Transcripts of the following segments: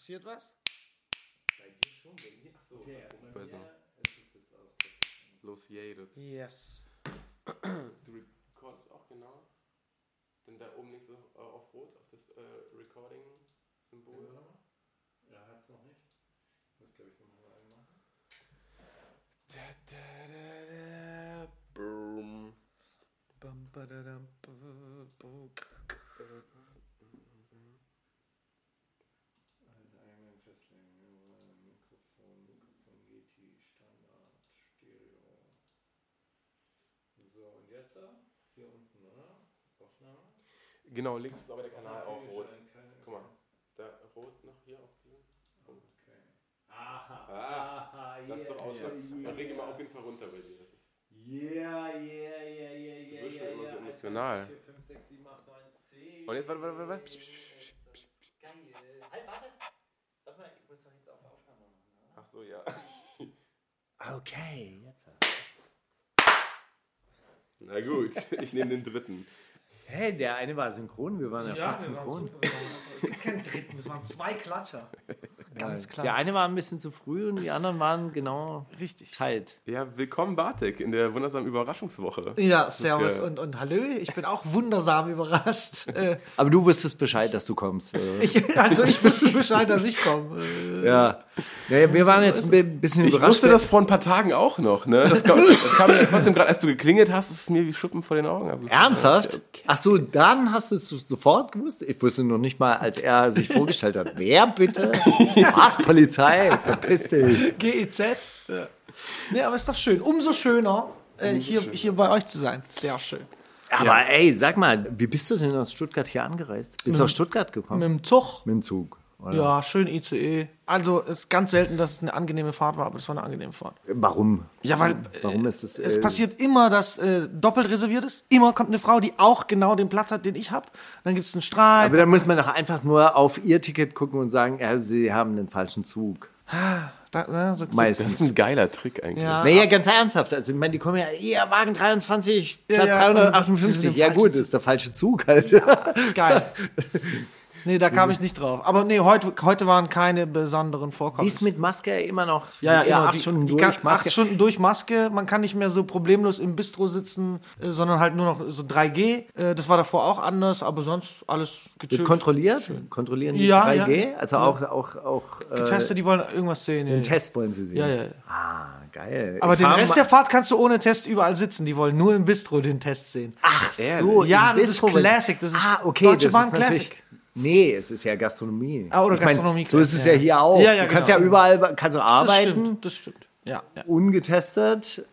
Passiert was? Bei dir schon, bei mir. Achso, Okay, bei so. mir ist es jetzt auf tatsächlich. Los jedet. Yes. Du recordest auch genau. Denn da oben links auf, äh, auf Rot, auf das äh, Recording-Symbol. Ja, hat's noch nicht. Ich muss, glaube ich, nochmal einmachen. Da, da, da, da. Boom. Bum, badadam, bu- bu- Äh, hier unten, oder? Aufnahme. Genau, links ist aber der Kanal auch rot. Guck mal, da rot noch hier auf diesem. Punkt. Okay. Aha. Ah, Aha, Das ist doch Ausschlag. yeah, Dann reg mal auf jeden Fall runter bei dir. Das ist Yeah, yeah, yeah, yeah, yeah. wirst schon yeah, immer so emotional. 4, 5, 6, 7, 8, 9, 10. Und jetzt, warte, warte, warte, warte. Ist das Geil. Halt, warte. Warte mal, ich muss doch jetzt auf Aufnahme machen. Ach so, ja. Okay, jetzt. Na gut, ich nehme den dritten. Hey, der eine war synchron, wir waren ja, Ja, fast wir waren synchron. super. Es gibt keinen dritten, es waren zwei Klatscher. Ganz klar. Der eine war ein bisschen zu früh und die anderen waren genau Richtig. teilt. Ja, willkommen Bartek in der wundersamen Überraschungswoche. Ja, servus ja- und, und hallö. Ich bin auch wundersam überrascht. Aber du wusstest Bescheid, dass du kommst. äh. ich, also ich wusste Bescheid, dass ich komme. Äh, ja. ja. Wir waren jetzt ein bi- bisschen Ich überrascht. wusste das vor ein paar Tagen auch noch, ne? Das kam, das kam mir trotzdem gerade, als du geklingelt hast, ist es mir wie Schuppen vor den Augen. Ernsthaft? Ach so, dann hast du es sofort gewusst? Ich wusste noch nicht mal, als er sich vorgestellt hat. Wer bitte? Was, Polizei? Verpiss dich. GEZ. Ja. Nee, aber ist doch schön. Umso schöner, äh, hier, hier bei euch zu sein. Sehr schön. Aber ey, sag mal, wie bist du denn aus Stuttgart hier angereist? Bist du aus Stuttgart gekommen? Mit dem Zug. Mit dem Zug. Oder? Ja, schön ICE. Also es ist ganz selten, dass es eine angenehme Fahrt war, aber es war eine angenehme Fahrt. Warum? Ja, weil Warum äh, ist es, es äh, passiert immer, dass äh, doppelt reserviert ist. Immer kommt eine Frau, die auch genau den Platz hat, den ich habe. Dann gibt es einen Streit. Aber dann muss man doch einfach nur auf ihr Ticket gucken und sagen, ja, sie haben den falschen Zug. Da, ja, so, Das Meistens. ist ein geiler Trick eigentlich. Ja. Naja, ganz ernsthaft. Also, ich meine, die kommen ja, hier, Wagen 23, Platz ja, sie 358. sind Ja, gut, ist der falsche Zug halt. geil. nee, da kam ich nicht drauf. Aber nee, heute, heute waren keine besonderen Vorkommnisse. ist mit Maske immer noch? Ja, ja, immer. acht die, Stunden die durch kann, Maske. Acht Stunden durch Maske. Man kann nicht mehr so problemlos im Bistro sitzen, äh, sondern halt nur noch so 3G. Äh, das war davor auch anders, aber sonst alles gechillt. kontrolliert? Kontrollieren die Ja, 3G? ja. Also auch, auch, auch äh, Getestet, die wollen irgendwas sehen. den ja. Test wollen sie sehen. Ja, ja. Ah, geil. Aber Ich den Rest der Fahrt kannst du ohne Test überall sitzen. Die wollen nur im Bistro den Test sehen. Ach so, Ja, das ist Bistro wollen- Classic, das ist ah, okay, Deutsche Bahn ist Classic. Nee, es ist ja Gastronomie. Ah, oder Ich mein, Gastronomie So ist es ja Classic, hier ja. auch. Ja, ja, du kannst genau. ja überall kannst du Das arbeiten, stimmt, das stimmt. Ja, ja. ungetestet.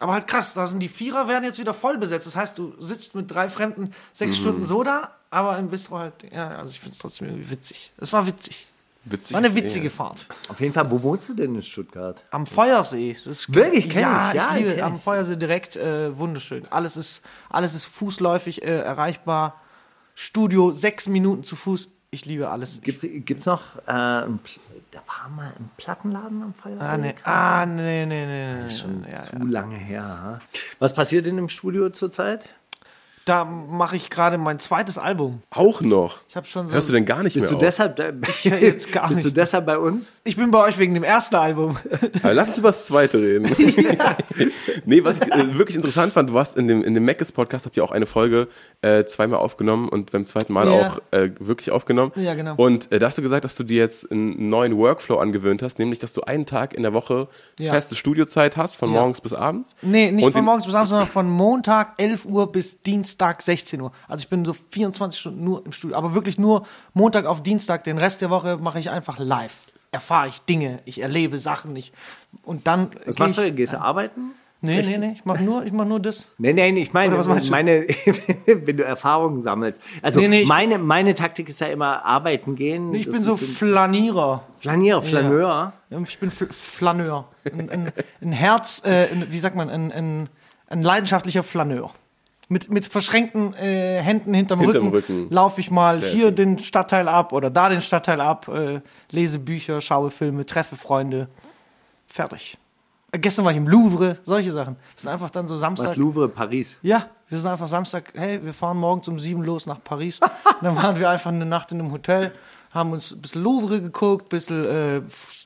Aber halt krass, da sind die Vierer werden jetzt wieder voll besetzt. Das heißt, du sitzt mit drei Fremden Mhm. sechs Stunden so da, aber im Bistro halt, ja, also ich finde es trotzdem irgendwie witzig. Es war witzig. Witzig War eine ist witzige eh- Fahrt. Auf jeden Fall, wo wohnst du denn in Stuttgart? Am Feuersee. Das ist, Wirklich? Kenn ja, ich. Ja, ich liebe kenn am ich. Feuersee direkt äh, wunderschön. Alles ist, alles ist fußläufig äh, erreichbar. Studio sechs Minuten zu Fuß. Ich liebe alles. Gibt's, gibt's noch, äh, ein, da war mal ein Plattenladen am Feuersee? Ah, nee, ah, nee, nee, nee, nee. Schon ja, zu ja. lange her. ha? Was passiert denn im Studio zurzeit? Da mache ich gerade mein zweites Album. Auch noch. Ich habe schon so. Hörst du denn gar nicht Bist mehr du auf? deshalb, da, jetzt gar bist du nicht. deshalb bei uns? Ich bin bei euch wegen dem ersten Album. Aber lass uns über das zweite reden. nee, was ich äh, wirklich interessant fand, du hast in dem, in dem Mackes Podcast habt ihr auch eine Folge äh, zweimal aufgenommen und beim zweiten Mal Ja. auch äh, wirklich aufgenommen. Ja, genau. Und äh, da hast du gesagt, dass du dir jetzt einen neuen Workflow angewöhnt hast, nämlich, dass du einen Tag in der Woche Ja. feste Studiozeit hast, von Ja. morgens bis abends. Nee, nicht Und von morgens bis abends, sondern von Montag 11 Uhr bis Dienstag 16 Uhr. Also ich bin so 24 Stunden nur im Studio. Aber wirklich nur Montag auf Dienstag. Den Rest der Woche mache ich einfach live. Erfahre ich Dinge, ich erlebe Sachen. Ich, und dann. Was machst du? ich, denn? Gehst du arbeiten? Nee, Richtig? nee, nee. Ich mache nur, ich mach nur das. Nee, nee, ich meine, Oder was du? meine, wenn du Erfahrungen sammelst. Also Nee, nee, meine, meine Taktik ist ja immer arbeiten gehen. Ich Das bin so Flanierer. Flanier, Flaneur. Ja, Ich bin Fl Flaneur. Ein, ein, ein Herz, äh, ein, wie sagt man, ein, ein, ein leidenschaftlicher Flaneur. Mit, mit verschränkten äh, Händen hinterm, Hinterm Rücken, Rücken. laufe ich mal Sehr hier schön. den Stadtteil ab oder da den Stadtteil ab, äh, lese Bücher, schaue Filme, treffe Freunde. Fertig. Äh, gestern war ich im Louvre, solche Sachen. Wir sind einfach dann so Samstag. Was Louvre, Paris. Ja, wir sind einfach Samstag, hey, wir fahren morgens um sieben los nach Paris. Und dann waren wir einfach eine Nacht in einem Hotel, haben uns ein bisschen Louvre geguckt, ein bisschen äh,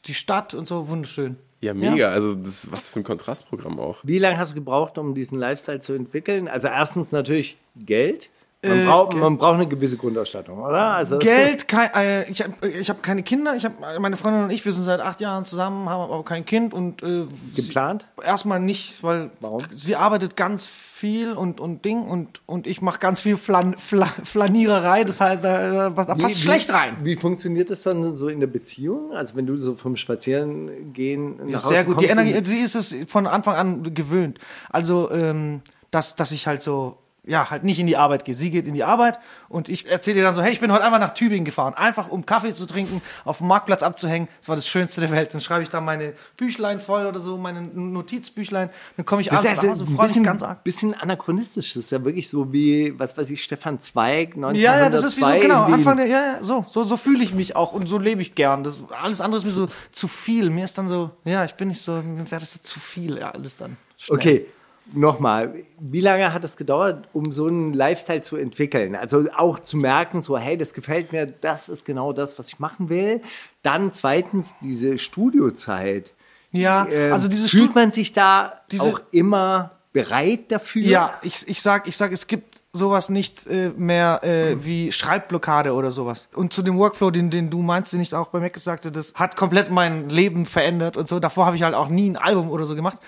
die Stadt und so, wunderschön. Ja, mega. Also, das ist was für ein Kontrastprogramm auch. Wie lange hast du gebraucht, um diesen Lifestyle zu entwickeln? Also erstens natürlich Geld. Man, Äh, braucht, Geld. man braucht eine gewisse Grundausstattung, oder? Also Geld, kein, äh, ich habe ich hab keine Kinder, ich hab, meine Freundin und ich, wir sind seit acht Jahren zusammen, haben aber kein Kind und äh, Geplant? sie- Erstmal nicht, weil Warum? sie arbeitet ganz viel und, und Ding und, und ich mache ganz viel Flan, Fla, Flaniererei, das heißt, da, da passt schlecht rein. Wie funktioniert das dann so in der Beziehung? Also wenn du so vom Spazierengehen nach Hause Sehr gut, die kommst Energie, und- sie ist es von Anfang an gewöhnt. Also, ähm, dass, dass ich halt so, ja, halt nicht in die Arbeit gehe. Sie geht in die Arbeit und ich erzähle ihr dann so, hey, ich bin heute einfach nach Tübingen gefahren, einfach um Kaffee zu trinken, auf dem Marktplatz abzuhängen. Das war das Schönste der Welt. Dann schreibe ich da meine Büchlein voll oder so, meine Notizbüchlein. Dann komme ich Das abends nach Hause, freue mich bisschen, ganz arg. bisschen anachronistisch. Das ist ja wirklich so wie, was weiß ich, Stefan Zweig, 1902. Ja, ja, das ist wie so, genau. Anfang der, ja, ja, so, so, so fühle ich mich auch und so lebe ich gern. Das, alles andere ist mir so zu viel. Mir ist dann so, ja, ich bin nicht so, mir wäre das so zu viel, ja, alles dann. Schnell. Okay, nochmal. Wie lange hat es gedauert, um so einen Lifestyle zu entwickeln? Also auch zu merken, so, hey, das gefällt mir, das ist genau das, was ich machen will. Dann zweitens diese Studiozeit. Ja, Ähm, also diese fühlt man sich da diese- auch immer bereit dafür? Ja, ich, ich sag, ich sag, es gibt sowas nicht äh, mehr äh, wie Schreibblockade oder sowas. Und zu dem Workflow, den, den du meinst, den ich auch bei Mac sagte, das hat komplett mein Leben verändert und so. Davor habe ich halt auch nie ein Album oder so gemacht.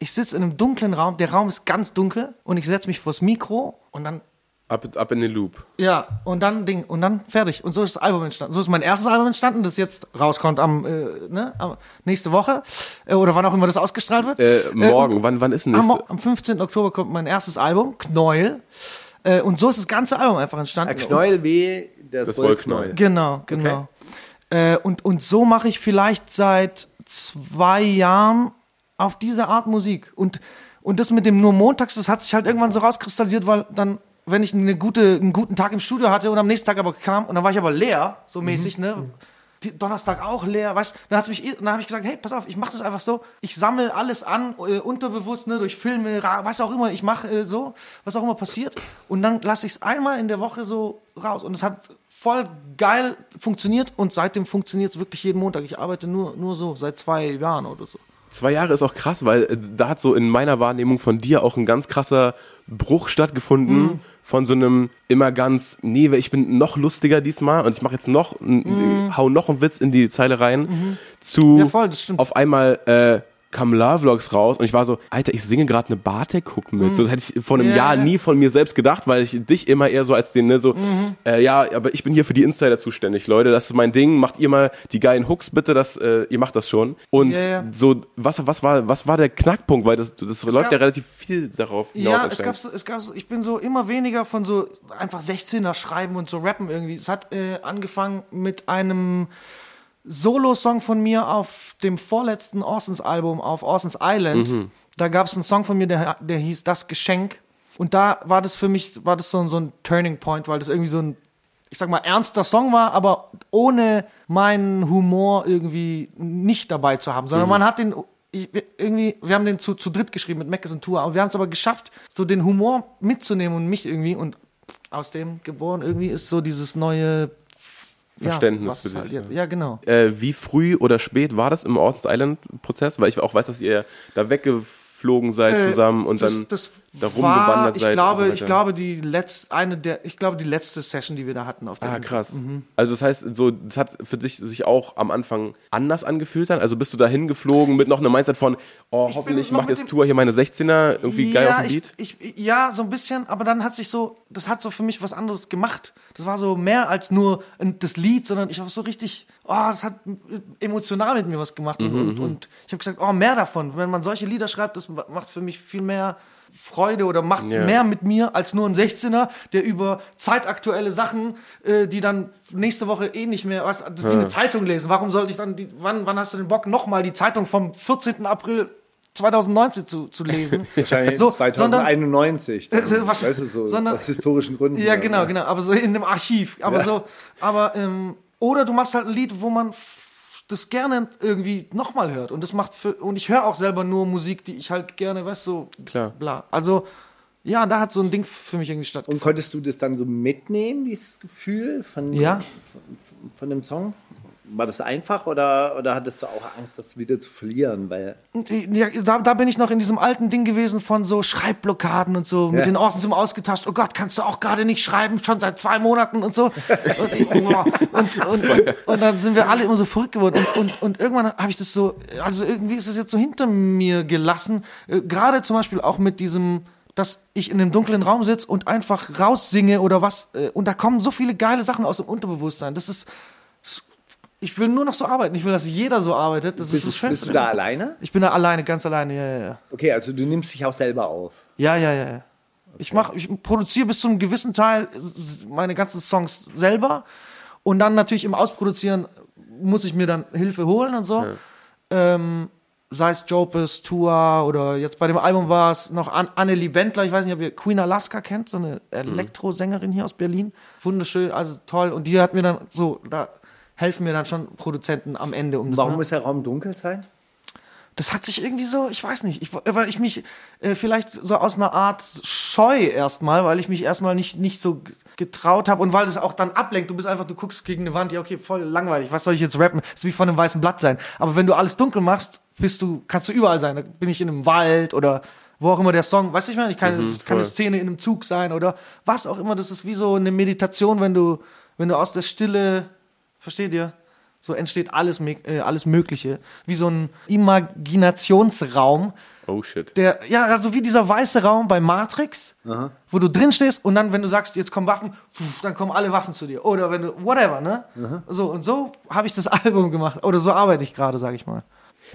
Ich sitze in einem dunklen Raum, der Raum ist ganz dunkel und ich setze mich vors Mikro und dann Ab, ab in den Loop. ja, und dann Ding, und dann fertig. Und so ist das Album entstanden. So ist mein erstes Album entstanden, das jetzt rauskommt am, äh, ne, am nächste Woche. Äh, oder wann auch immer das ausgestrahlt wird. Äh, morgen. wann, wann ist denn Am, nächste? Mo- am 15. Oktober kommt mein erstes Album, Knäuel. Äh, und so ist das ganze Album einfach entstanden. Der Knäuel wie das, Das Wollknäuel. Wollknäuel. Genau, genau. Äh, und, und so mache ich vielleicht seit zwei Jahren auf diese Art Musik. Und, und das mit dem nur montags, das hat sich halt irgendwann so rauskristallisiert, weil dann, wenn ich eine gute, einen guten Tag im Studio hatte und am nächsten Tag aber kam und dann war ich aber leer, so mäßig, ne? Die, Donnerstag auch leer, weißt dann hat's mich, dann habe ich gesagt, hey, pass auf, ich mache das einfach so, ich sammle alles an, äh, unterbewusst, ne, durch Filme, was auch immer, ich mache äh, so, was auch immer passiert und dann lasse ich es einmal in der Woche so raus und es hat voll geil funktioniert und seitdem funktioniert es wirklich jeden Montag. Ich arbeite nur, nur so, seit zwei Jahren oder so. Zwei Jahre ist auch krass, weil äh, da hat so in meiner Wahrnehmung von dir auch ein ganz krasser Bruch stattgefunden. Mhm. Von so einem immer ganz, nee, ich bin noch lustiger diesmal und ich mache jetzt noch, n- hau noch einen Witz in die Zeile rein, zu Mhm. Ja, voll, auf einmal äh, kamen Love-Vlogs raus und ich war so, Alter, ich singe gerade eine Bartek-Hook mit. So das hätte ich vor einem Mhm. Ja, Jahr ja. nie von mir selbst gedacht, weil ich dich immer eher so als den, ne, so, Mhm. äh, ja, aber ich bin hier für die Insider zuständig, Leute, das ist mein Ding, macht ihr mal die geilen Hooks bitte, das, äh, ihr macht das schon. Und Ja, ja. so, was, was war, was war der Knackpunkt, weil das, das läuft gab- ja relativ viel darauf hinaus. Ja, es gab, es gab, ich bin so immer weniger von so einfach 16er schreiben und so rappen irgendwie. Es hat äh, angefangen mit einem Solo-Song von mir auf dem vorletzten Orsons Album auf Orsons Island. Da gab es einen Song von mir, der, der hieß Das Geschenk. Und da war das für mich, war das so, ein- so ein Turning Point, weil das irgendwie so ein, ich sag mal, ernster Song war, aber ohne meinen Humor irgendwie nicht dabei zu haben, sondern man hat den ich, irgendwie, wir haben den zu, zu dritt geschrieben mit Meckes und Tour, aber wir haben es aber geschafft, so den Humor mitzunehmen und mich irgendwie und aus dem geboren irgendwie ist so dieses neue Verständnis was für es halt dich, jetzt- Ja, genau. äh, wie früh oder spät war das im Orsons Island Prozess? Weil ich auch weiß, dass ihr da weggeflogen seid Äh, zusammen und das, dann das da war, rumgewandert ich seid. glaube, so ich glaube, die letzte, eine der, ich glaube, die letzte Session, die wir da hatten auf der Ah, Insel. krass. Also das heißt, so, das hat für dich sich auch am Anfang anders angefühlt dann? Also bist du da hingeflogen mit noch einem Mindset von, oh, hoffentlich noch macht jetzt Tour hier meine 16er, irgendwie geil auf dem Beat? Ich, ich, ja, so ein bisschen, aber dann hat sich so, das hat so für mich was anderes gemacht. Das war so mehr als nur das Lied, sondern ich war so richtig, oh, das hat emotional mit mir was gemacht. Mhm, und, und, und ich habe gesagt, oh, mehr davon. Wenn man solche Lieder schreibt, das macht für mich viel mehr Freude oder macht Ja. mehr mit mir als nur ein 16er, der über zeitaktuelle Sachen, äh, die dann nächste Woche eh nicht mehr, was, wie eine Zeitung lesen. Warum sollte ich dann, die, wann, wann hast du den Bock, nochmal die Zeitung vom 14. April 2019 zu, zu lesen? Wahrscheinlich So, 2091. dann, Äh, was- weißt du, so sondern- aus historischen Gründen. Ja, genau, genau. Aber so in einem Archiv. Aber Ja. so, aber, ähm, oder du machst halt ein Lied, wo man das gerne irgendwie nochmal hört. Und das macht für, und ich höre auch selber nur Musik, die ich halt gerne, weißt du, so, Klar. bla. Also, Ja, da hat so ein Ding für mich irgendwie statt. Und konntest du das dann so mitnehmen, dieses Gefühl von, Ja. von, von dem Song? War das einfach oder, oder hattest du auch Angst, das wieder zu verlieren? Weil Ja, da, da bin ich noch in diesem alten Ding gewesen von so Schreibblockaden und so, mit Ja. den Orsons immer ausgetauscht. Oh Gott, kannst du auch gerade nicht schreiben, schon seit zwei Monaten und so. Und, ich- boah. und, und, und dann sind wir alle immer so verrückt geworden. Und, und, und irgendwann habe ich das so, also irgendwie ist es jetzt so hinter mir gelassen. Äh, Gerade zum Beispiel auch mit diesem, dass ich in einem dunklen Raum sitze und einfach raussinge oder was. äh, Und da kommen so viele geile Sachen aus dem Unterbewusstsein. Das ist, ich will nur noch so arbeiten. Ich will, dass jeder so arbeitet. Das ist bist, das du, Schönste. bist du da alleine? Ich bin da alleine, ganz alleine, ja, ja, ja. Okay, also du nimmst dich auch selber auf. Ja, ja, ja. ja. Ich mach, ich produziere bis zu einem gewissen Teil meine ganzen Songs selber. Und dann natürlich im Ausproduzieren muss ich mir dann Hilfe holen und so. Ähm, sei es Jopes, Tour oder jetzt bei dem Album war es noch An Annelie Bentler. Ich weiß nicht, ob ihr Queen Alaska kennt, so eine Elektrosängerin hier aus Berlin. Wunderschön, also toll. Und die hat mir dann so, da helfen mir dann schon Produzenten am Ende. Um das Warum muss der Raum dunkel sein? das hat sich irgendwie so, ich weiß nicht, ich, weil ich mich äh, vielleicht so aus einer Art Scheu erstmal, weil ich mich erstmal nicht, nicht so getraut habe und weil das auch dann ablenkt. Du bist einfach, du guckst gegen eine Wand, ja, okay, voll langweilig, was soll ich jetzt rappen? Das ist wie von einem weißen Blatt sein. Aber wenn du alles dunkel machst, bist du, kannst du überall sein. Da bin ich in einem Wald oder wo auch immer der Song, weißt du, ich meine, ich kann, es kann eine. Szene in einem Zug sein oder was auch immer. Das ist wie so eine Meditation, wenn du, wenn du aus der Stille, versteht ihr? So entsteht alles, äh, alles Mögliche. Wie so ein Imaginationsraum, Oh shit. der, ja, also wie dieser weiße Raum bei Matrix, wo du drin stehst und dann, wenn du sagst, jetzt kommen Waffen, pf, dann kommen alle Waffen zu dir. Oder wenn du, whatever, ne? So, und so habe ich das Album gemacht. Oder so arbeite ich gerade, sag ich mal.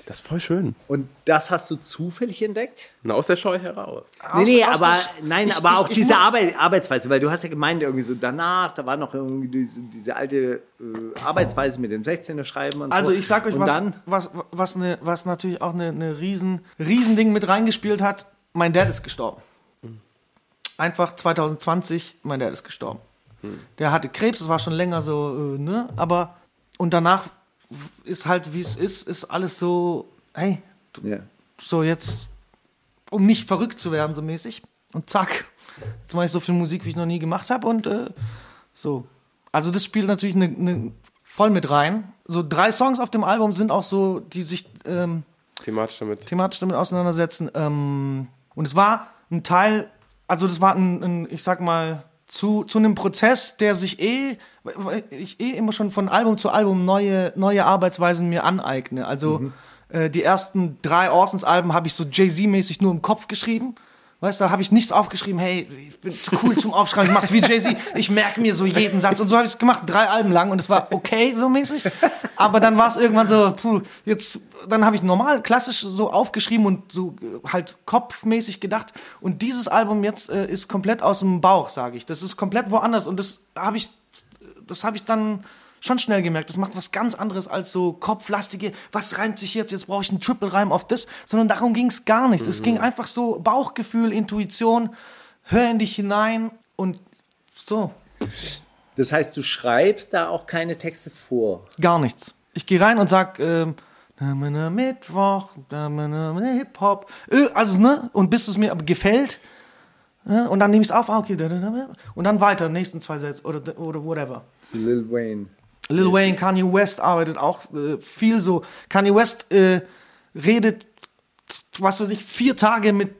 Das ist voll schön. Und das hast du zufällig entdeckt? Na, aus der Scheu heraus. Nee, nee, Aus- aus aber der- nein, Ich- aber ich- auch ich diese Arbeit, Arbeitsweise, weil du hast ja gemeint, irgendwie so danach, da war noch irgendwie diese, diese alte äh, Arbeitsweise mit dem 16er Schreiben und Also so. ich sag euch, und was, dann, was, was, ne, was natürlich auch eine ne riesen, riesen Ding mit reingespielt hat. Mein Dad ist gestorben. Einfach 2020, mein Dad ist gestorben. Der hatte Krebs, das war schon länger so, äh, ne? Aber, und danach ist halt, wie es ist, ist alles so, hey, du- ja. so jetzt, um nicht verrückt zu werden, so mäßig. Und zack, jetzt mache ich so viel Musik, wie ich noch nie gemacht habe. Und äh, so. Also das spielt natürlich ne, ne, voll mit rein. So drei Songs auf dem Album sind auch so, die sich ähm, Thematisch damit. thematisch damit auseinandersetzen. Ähm, und es war ein Teil, also das war ein, ein ich sag mal, zu, zu einem Prozess, der sich eh, ich eh immer schon von Album zu Album neue, neue Arbeitsweisen mir aneigne. Also äh, die ersten drei Orsons-Alben habe ich so Jay-Z-mäßig nur im Kopf geschrieben. Weißt du, da habe ich nichts aufgeschrieben, hey, ich bin cool zum Aufschreiben, ich mach's wie Jay-Z, ich merke mir so jeden Satz. Und so habe ich es gemacht, drei Alben lang und es war okay, so mäßig. Aber dann war es irgendwann so, puh, jetzt, dann habe ich normal, klassisch so aufgeschrieben und so äh, halt kopfmäßig gedacht. Und dieses Album jetzt äh, ist komplett aus dem Bauch, sage ich. Das ist komplett woanders und das habe ich, das habe ich dann schon schnell gemerkt. Das macht was ganz anderes als so kopflastige, was reimt sich jetzt? Jetzt brauche ich einen Triple-Reim auf das. Sondern darum ging es gar nicht. Es ging einfach so Bauchgefühl, Intuition, hör in dich hinein und so. Das heißt, du schreibst da auch keine Texte vor. Gar nichts. Ich gehe rein und sag, ähm, na, Mittwoch, na, Hip-Hop, also, ne, und bis es mir gefällt, ne, und dann nehme ich es auf, ah, okay, und dann weiter, nächsten zwei Sätze, oder, oder whatever. So Lil Wayne. Lil Wayne, Kanye West arbeitet auch äh, viel so. Kanye West äh, redet, was weiß ich, vier Tage mit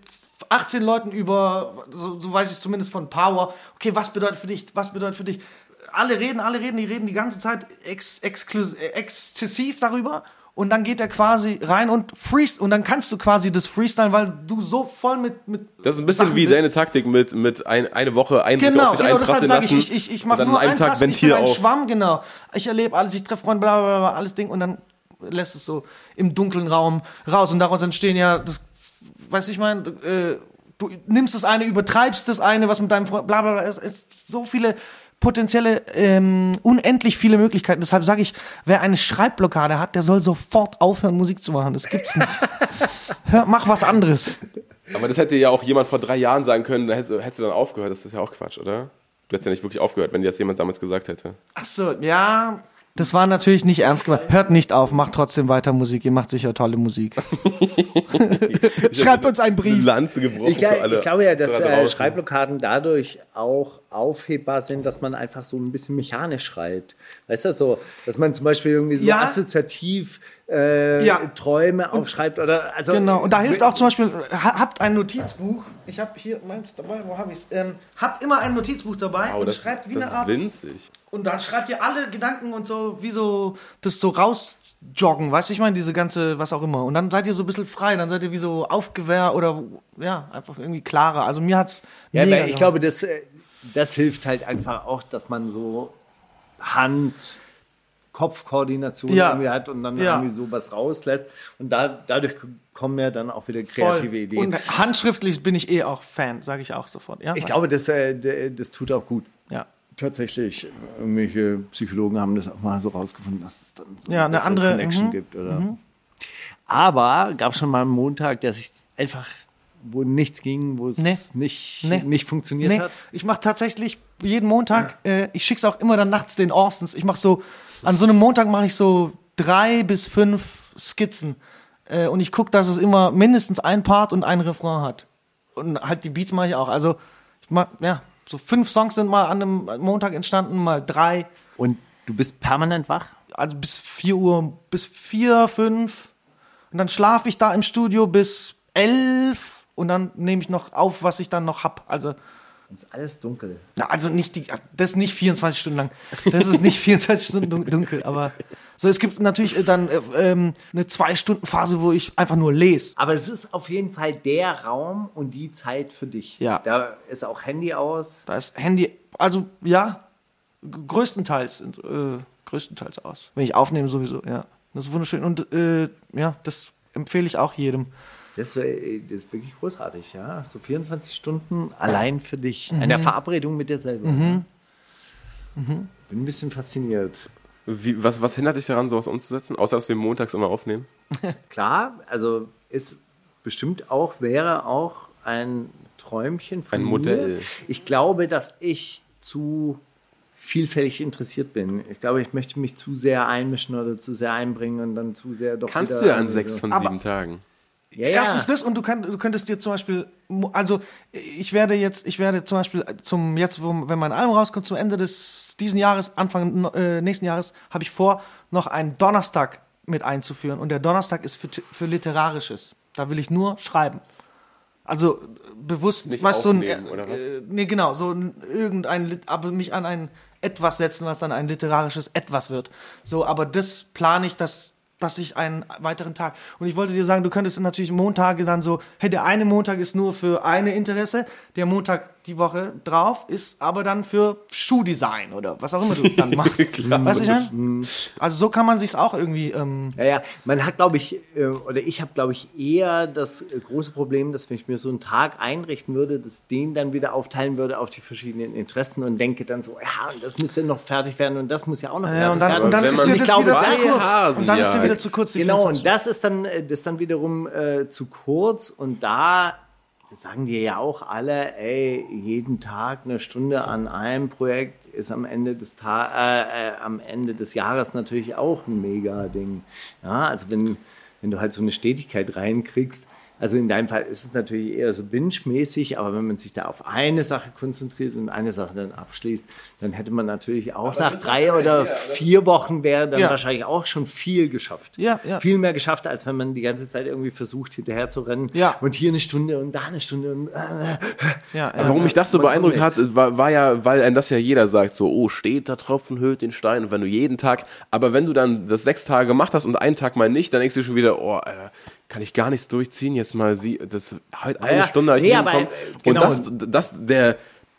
18 Leuten über, so, so weiß ich zumindest von Power. Okay, was bedeutet für dich, was bedeutet für dich? Alle reden, alle reden, die reden die ganze Zeit ex, exklus, äh, exzessiv darüber. Und dann geht er quasi rein und freest und dann kannst du quasi das freestylen, weil du so voll mit mit Das ist ein bisschen Sachen wie bist. deine Taktik mit, mit ein, eine Woche Eindruck Genau, auf dich genau deshalb sage ich, ich, ich, ich mache nur an einem einen Tag Pass, ich bin Ventil ein auf. Schwamm, genau. Ich erlebe alles, ich treffe Freunde, bla, bla, bla, alles Ding und dann lässt es so im dunklen Raum raus und daraus entstehen ja, das, weißt du, ich meine, äh, du nimmst das eine, übertreibst das eine, was mit deinem Freund, bla, bla, bla, es ist so viele potenzielle, ähm, unendlich viele Möglichkeiten. Deshalb sage ich, wer eine Schreibblockade hat, der soll sofort aufhören, Musik zu machen. Das gibt's nicht. Hör, mach was anderes. Aber das hätte ja auch jemand vor drei Jahren sagen können, da hättest, du- hättest du dann aufgehört. Das ist ja auch Quatsch, oder? Du hättest ja nicht wirklich aufgehört, wenn dir das jemand damals gesagt hätte. Ach so, ja, Das war natürlich nicht ernst gemeint. Hört nicht auf, macht trotzdem weiter Musik. Ihr macht sicher tolle Musik. Schreibt uns einen Eine Brief. Lanze gebrochen Ich, für alle. ich glaube ja, dass da äh. Schreibblockaden dadurch auch aufhebbar sind, dass man einfach so ein bisschen mechanisch schreibt. Weißt du, so, dass man zum Beispiel irgendwie so Ja. assoziativ äh, Ja. Träume aufschreibt oder also Genau, und da hilft auch zum Beispiel, ha- habt ein Notizbuch. Ich habe hier meins dabei, wo habe ich es? Ähm, habt immer ein Notizbuch dabei Wow, und das, schreibt wie das eine ist Art. winzig. Und dann schreibt ihr alle Gedanken und so, wie so, das so rausjoggen, weißt du, ich meine, diese ganze, was auch immer. Und dann seid ihr so ein bisschen frei, dann seid ihr wie so aufgewehrt oder, ja, einfach irgendwie klarer. Also mir hat's Ja, mega ich glaube, das, äh, das hilft halt einfach auch, dass man so Hand-Kopf-Koordination Ja. irgendwie hat und dann Ja. irgendwie sowas rauslässt. Und da, dadurch kommen ja dann auch wieder Voll. kreative Ideen. Und handschriftlich bin ich eh auch Fan, sage ich auch sofort. Ja, ich glaube, das, äh, das tut auch gut. ja. Tatsächlich, irgendwelche Psychologen haben das auch mal so rausgefunden, dass es dann so Ja, eine andere- Connection mhm, gibt. Oder? Aber gab schon mal einen Montag, der sich einfach, wo nichts ging, wo es Nee. nicht, Nee. nicht funktioniert Nee, hat. ich mache tatsächlich jeden Montag, äh, ich schick's auch immer dann nachts den Orstens. Ich mache so, an so einem Montag mache ich so drei bis fünf Skizzen. Äh, und ich gucke, dass es immer mindestens ein Part und ein Refrain hat. Und halt die Beats mache ich auch. Also, ich mach, ja, so fünf Songs sind mal an einem Montag entstanden, mal drei. Und du bist permanent wach? Also bis vier Uhr, bis vier, fünf. Und dann schlafe ich da im Studio bis elf. Und dann nehme ich noch auf, was ich dann noch hab. Also, Es ist alles dunkel. na, also nicht die, das ist nicht 24 Stunden lang. Das ist nicht 24 Stunden dun- dunkel, aber so, es gibt natürlich äh, dann äh, ähm, eine zwei Stunden Phase, wo ich einfach nur lese. Aber es ist auf jeden Fall der Raum und die Zeit für dich. Ja. Da ist auch Handy aus. Da ist Handy, also ja, größtenteils, äh, größtenteils aus. Wenn ich aufnehme sowieso, ja. Das ist wunderschön und äh, ja, das empfehle ich auch jedem. Das, wär- das ist wirklich großartig, ja. So 24 Stunden allein für dich. Mhm. Eine Verabredung mit dir selber. ja. Bin ein bisschen fasziniert. Wie, was, was hindert dich daran, sowas umzusetzen? Außer, dass wir montags immer aufnehmen? Klar, also ist bestimmt auch, wäre auch ein Träumchen von Ein mir. Modell. Ich glaube, dass ich zu vielfältig interessiert bin. Ich glaube, ich möchte mich zu sehr einmischen oder zu sehr einbringen und dann zu sehr doch Kannst wieder du ja an sechs von Aber- sieben Tagen. Ja, ja. Erstens das und du, kann, du könntest dir zum Beispiel, also ich werde jetzt, ich werde zum Beispiel zum jetzt, wenn mein Album rauskommt, zum Ende des diesen Jahres, Anfang äh, nächsten Jahres, habe ich vor, noch einen Donnerstag mit einzuführen und der Donnerstag ist für, für literarisches. Da will ich nur schreiben. Also äh, bewusst, Nicht weißt, so ein, oder was? Äh, nee, genau, so ein, irgendein, aber mich an ein etwas setzen, was dann ein literarisches etwas wird. So, aber das plane ich, dass dass ich einen weiteren Tag. Und ich wollte dir sagen, du könntest natürlich Montage dann so, hey, der eine Montag ist nur für eine Interesse, der Montag die Woche drauf ist aber dann für Schuhdesign oder was auch immer du dann machst. Weißt du, meine? Also so kann man sich's auch irgendwie, ähm, Ja, ja, man hat, glaube ich, äh, oder ich habe, glaube ich, eher das äh, große Problem, dass wenn ich mir so einen Tag einrichten würde, dass den dann wieder aufteilen würde auf die verschiedenen Interessen und denke dann so, ja, und das müsste noch fertig werden und das muss ja auch noch ja, fertig und dann, werden. und dann wenn ist glaube, wieder zu kurz. Hasen Und dann ist jagt. wieder zu kurz. die Genau, 24 und das ist dann, äh, das dann wiederum äh, zu kurz und da das sagen dir ja auch alle, ey, jeden Tag eine Stunde an einem Projekt ist am Ende des Ta äh, äh, am Ende des Jahres natürlich auch ein mega Ding. Ja, also wenn, wenn du halt so eine Stetigkeit reinkriegst, also in deinem Fall ist es natürlich eher so binge-mäßig, aber wenn man sich da auf eine Sache konzentriert und eine Sache dann abschließt, dann hätte man natürlich auch nach drei oder vier Wochen wäre dann Ja. wahrscheinlich auch schon viel geschafft. Ja, ja. Viel mehr geschafft, als wenn man die ganze Zeit irgendwie versucht, hinterher zu rennen. Ja. Und hier eine Stunde und da eine Stunde. Und, äh, Ja, Aber ja. warum mich das so beeindruckt hat, war, war ja, weil einem das ja jeder sagt, so, oh, steht der Tropfen, höhlt den Stein. Und wenn du jeden Tag, aber wenn du dann das sechs Tage gemacht hast und einen Tag mal nicht, dann denkst du schon wieder, oh, Alter, kann ich gar nichts durchziehen, jetzt mal sie, das, halt eine ja. Stunde ich Nee, nicht aber, äh, genau. Und das, das, der,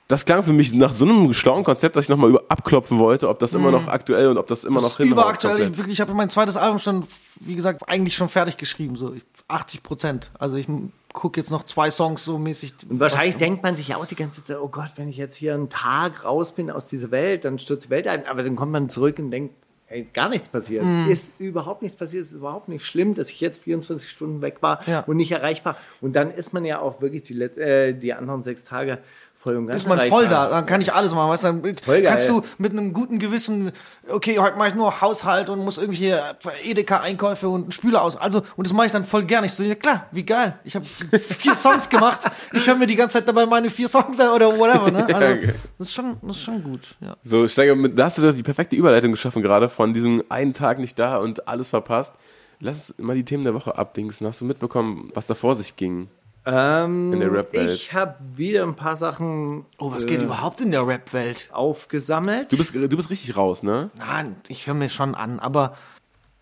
das klang für mich nach so einem schlauen Konzept, dass ich nochmal über abklopfen wollte, ob das immer noch aktuell und ob das immer Das noch ist hinhaut überaktuell. komplett. Ich, wirklich, ich habe mein zweites Album schon, wie gesagt, eigentlich schon fertig geschrieben, so 80 Prozent. Also ich gucke jetzt noch zwei Songs so mäßig. und wahrscheinlich denkt man sich auch die ganze Zeit, oh Gott, wenn ich jetzt hier einen Tag raus bin aus dieser Welt, dann stürzt die Welt ein. Aber dann kommt man zurück und denkt, ey, gar nichts passiert. Mhm. Ist überhaupt nichts passiert. Ist überhaupt nicht schlimm, dass ich jetzt 24 Stunden weg war Ja. und nicht erreichbar. Und dann ist man ja auch wirklich die, äh, die anderen sechs Tage voll und ganz ist man voll da, dann kann ich alles machen, weißt du, dann voll geil. kannst du mit einem guten Gewissen, okay, heute mache ich nur Haushalt und muss irgendwie hier Edeka-Einkäufe und einen Spüler aus, also, und das mache ich dann voll gerne, ich so, ja klar, wie geil, ich habe vier Songs gemacht, ich höre mir die ganze Zeit dabei meine vier Songs an oder whatever, ne, also, okay. das ist schon, das ist schon gut, ja. So, Steiger, mit- da hast du doch die perfekte Überleitung geschaffen gerade von diesem einen Tag nicht da und alles verpasst. Lass mal die Themen der Woche abdingsen. Hast du mitbekommen, was da vor sich ging? Ähm, In der Rap-Welt. Ich habe wieder ein paar Sachen Oh, was geht überhaupt in der Rap-Welt? aufgesammelt. Du bist, du bist richtig raus, ne? Nein, ich höre mir schon an, aber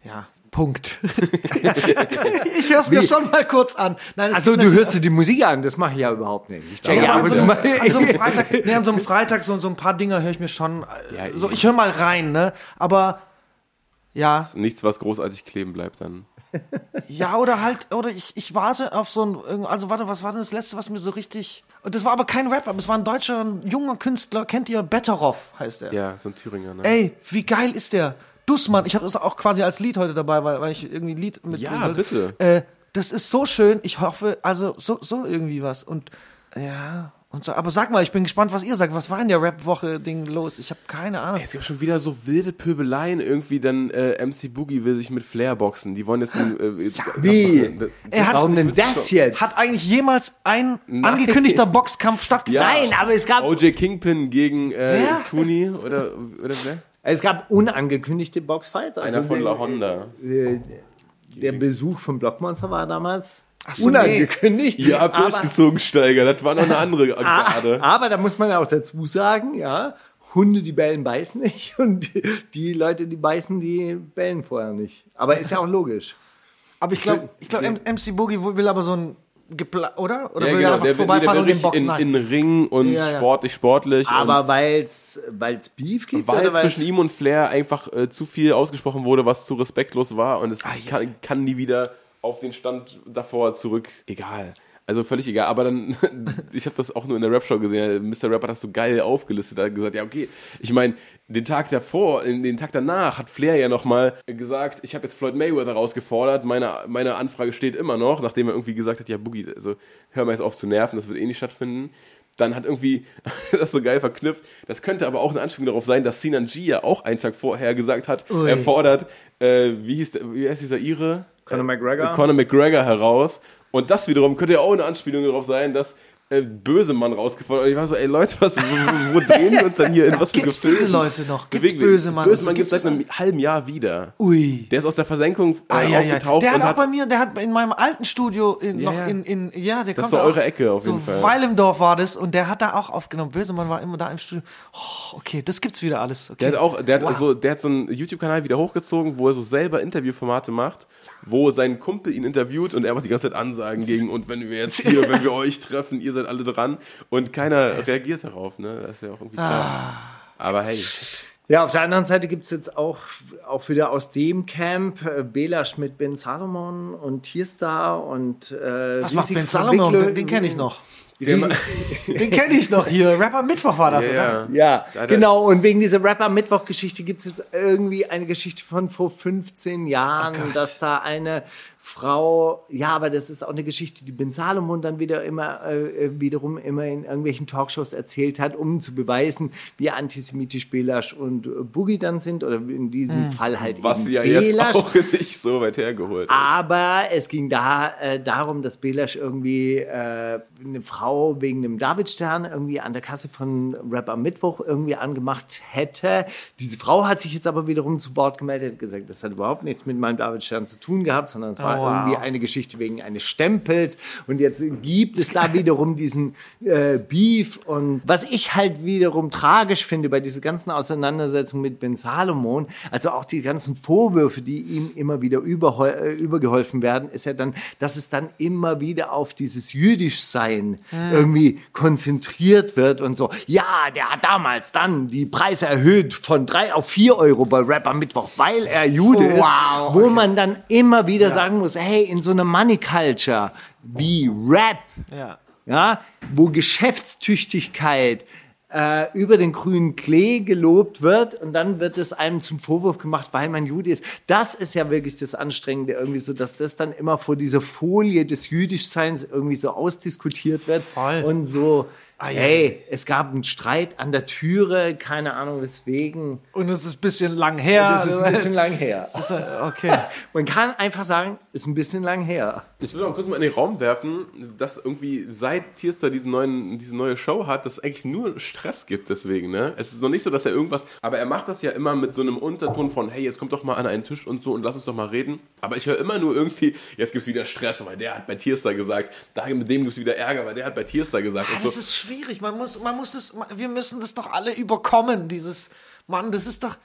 ja, Punkt. ich höre es mir schon mal kurz an. Nein, also du hörst dir die Musik an, das mache ich ja überhaupt nicht. Ich checke Ja, ja, aber an, zu so, an so einem Freitag, nee, an so einem Freitag, so, so ein paar Dinger höre ich mir schon, äh, Ja, so, ich höre mal rein, ne, aber, ja, Nichts, was großartig kleben bleibt dann. Ja, oder halt, oder ich, ich warte auf so ein, also warte, was war denn das letzte, was mir so richtig, und das war aber kein Rapper, es war ein deutscher, ein junger Künstler, kennt ihr, Betteroff heißt er. Ja, so ein Thüringer, ne? Ey, wie geil ist der? Dussmann, ich habe das auch quasi als Lied heute dabei, weil, weil ich irgendwie ein Lied mit Ja, bitte. Äh, das ist so schön. Ich hoffe, also so, so irgendwie was. Und ja, und so. Aber sag mal, ich bin gespannt, was ihr sagt. Was war in der Rap-Woche-Ding los? Ich habe keine Ahnung. Es gibt schon wieder so wilde Pöbeleien irgendwie, dann äh, MC Boogie will sich mit Flair boxen. Die wollen jetzt ein, äh, Wie? Er hat, Warum denn das jetzt? hat eigentlich jemals ein Nein. angekündigter Boxkampf stattgefunden? Nein, aber es gab, OJ Kingpin gegen äh? Tuni oder, oder wer? es gab unangekündigte Boxfights. Also Einer von der- La Honda. äh, Der Besuch von Blockmonster war damals so, unangekündigt. Ihr habt aber, durchgezogen, Steiger. Das war noch eine andere Garde. aber da muss man auch dazu sagen, ja, Hunde, die bellen, beißen nicht und die Leute, die beißen, die bellen vorher nicht. Aber ist ja auch logisch. Aber ich glaube, ich glaub, MC Boogie will aber so ein Gepla oder? Oder Ja, will er genau. einfach Der, vorbeifahren und den richtig Boxen? in, in Ring und Ja, ja. sportlich, sportlich. Aber weil's, weil's Beef gibt? Weil zwischen ihm und Flair einfach äh, zu viel ausgesprochen wurde, was zu respektlos war und es kann, kann nie wieder auf den Stand davor zurück. Egal. Also völlig egal. Aber dann, ich habe das auch nur in der Rap-Show gesehen. Mr. Rap hat das so geil aufgelistet. Hat gesagt, ja, okay. Ich meine, den Tag davor, den Tag danach hat Flair ja nochmal gesagt, ich habe jetzt Floyd Mayweather rausgefordert. Meine, meine Anfrage steht immer noch, nachdem er irgendwie gesagt hat, ja, Boogie, also hör mal jetzt auf zu nerven, das wird eh nicht stattfinden dann hat irgendwie das so geil verknüpft. Das könnte aber auch eine Anspielung darauf sein, dass Sinan G ja auch einen Tag vorher gesagt hat, Ui. er fordert, äh, wie, hieß der, wie heißt dieser Ire? Conor McGregor? Conor McGregor heraus. Und das wiederum könnte ja auch eine Anspielung darauf sein, dass äh, Bösemann rausgefordert. Und ich war so, ey Leute, was, wo, wo drehen wir uns denn hier in was für Gibt's Gefilden? diese Leute noch? Gibt's Bewegen Bösemann? Bösemann Also gibt es seit einem halben Jahr wieder. Ui. Der ist aus der Versenkung äh, Ah, ja, ja. aufgetaucht Der hat auch hat bei mir, der hat in meinem alten Studio in, Ja, noch in, in, ja, der Das kommt ist so auch- eure Ecke auf so jeden Fall. Weil im Dorf war das und der hat da auch aufgenommen. Bösemann war immer da im Studio. Oh, okay, das gibt's wieder alles. Okay. Der hat auch, der hat Wow. also, der hat so einen YouTube-Kanal wieder hochgezogen, wo er so selber Interviewformate macht, wo sein Kumpel ihn interviewt und er macht die ganze Zeit Ansagen gegen und wenn wir jetzt hier, wenn wir euch treffen, ihr seid alle dran und keiner reagiert darauf, ne? Das ist ja auch irgendwie klar. Aber hey, Ja, auf der anderen Seite gibt es jetzt auch, auch wieder aus dem Camp äh, Belasch mit Ben Salomon und Tierstar und äh, Was macht Ben Salomon? Den, den kenne ich noch. Den kenne ich noch hier. Rapper Mittwoch war das, ja, oder? ja. Ja, genau. Und wegen dieser Rapper-Mittwoch-Geschichte gibt es jetzt irgendwie eine Geschichte von vor 15 Jahren, Oh dass da eine Frau, ja, aber das ist auch eine Geschichte, die Ben Salomon dann wieder immer, äh, wiederum immer in irgendwelchen Talkshows erzählt hat, um zu beweisen, wie antisemitisch Belasch und äh, Boogie dann sind, oder in diesem Fall halt was eben sie ja jetzt Belasch. auch nicht so weit hergeholt ist. Aber es ging da äh, darum, dass Belasch irgendwie äh, eine Frau wegen einem Davidstern irgendwie an der Kasse von Rap am Mittwoch irgendwie angemacht hätte. Diese Frau hat sich jetzt aber wiederum zu Wort gemeldet und gesagt, das hat überhaupt nichts mit meinem Davidstern zu tun gehabt, sondern es war Oh, wow. irgendwie eine Geschichte wegen eines Stempels. Und jetzt gibt es da wiederum diesen äh, Beef. Und was ich halt wiederum tragisch finde bei dieser ganzen Auseinandersetzung mit Ben Salomon, also auch die ganzen Vorwürfe, die ihm immer wieder äh, übergeholfen werden, ist ja dann, dass es dann immer wieder auf dieses Jüdischsein irgendwie konzentriert wird und so. Ja, der hat damals dann die Preise erhöht von drei auf vier Euro bei Rap am Mittwoch, weil er Jude ist. Wow, Wo man dann immer wieder sagen muss, hey, in so einer Money Culture wie Rap, Ja. ja, wo Geschäftstüchtigkeit äh, über den grünen Klee gelobt wird und dann wird es einem zum Vorwurf gemacht, weil man Jude ist. Das ist ja wirklich das Anstrengende irgendwie so, dass das dann immer vor dieser Folie des Jüdischseins irgendwie so ausdiskutiert wird Voll. und so Ah, ja. Hey, es gab einen Streit an der Türe, keine Ahnung weswegen. Und es ist ein bisschen lang her. Das ist ein bisschen lang her. okay. Man kann einfach sagen, ist ein bisschen lang her. Ich will noch kurz mal in den Raum werfen, dass irgendwie seit Tierstar diesen neuen, diese neue Show hat, dass es eigentlich nur Stress gibt deswegen, ne? Es ist noch nicht so, dass er irgendwas, aber er macht das ja immer mit so einem Unterton von, hey, jetzt kommt doch mal an einen Tisch und so und lass uns doch mal reden. Aber ich höre immer nur irgendwie, jetzt gibt's wieder Stress, weil der hat bei Tierstar gesagt, da mit dem gibt's wieder Ärger, weil der hat bei Tierstar gesagt Ja, das so. ist schwierig. Man muss, man muss es, wir müssen das doch alle überkommen. Dieses, Mann, das ist doch.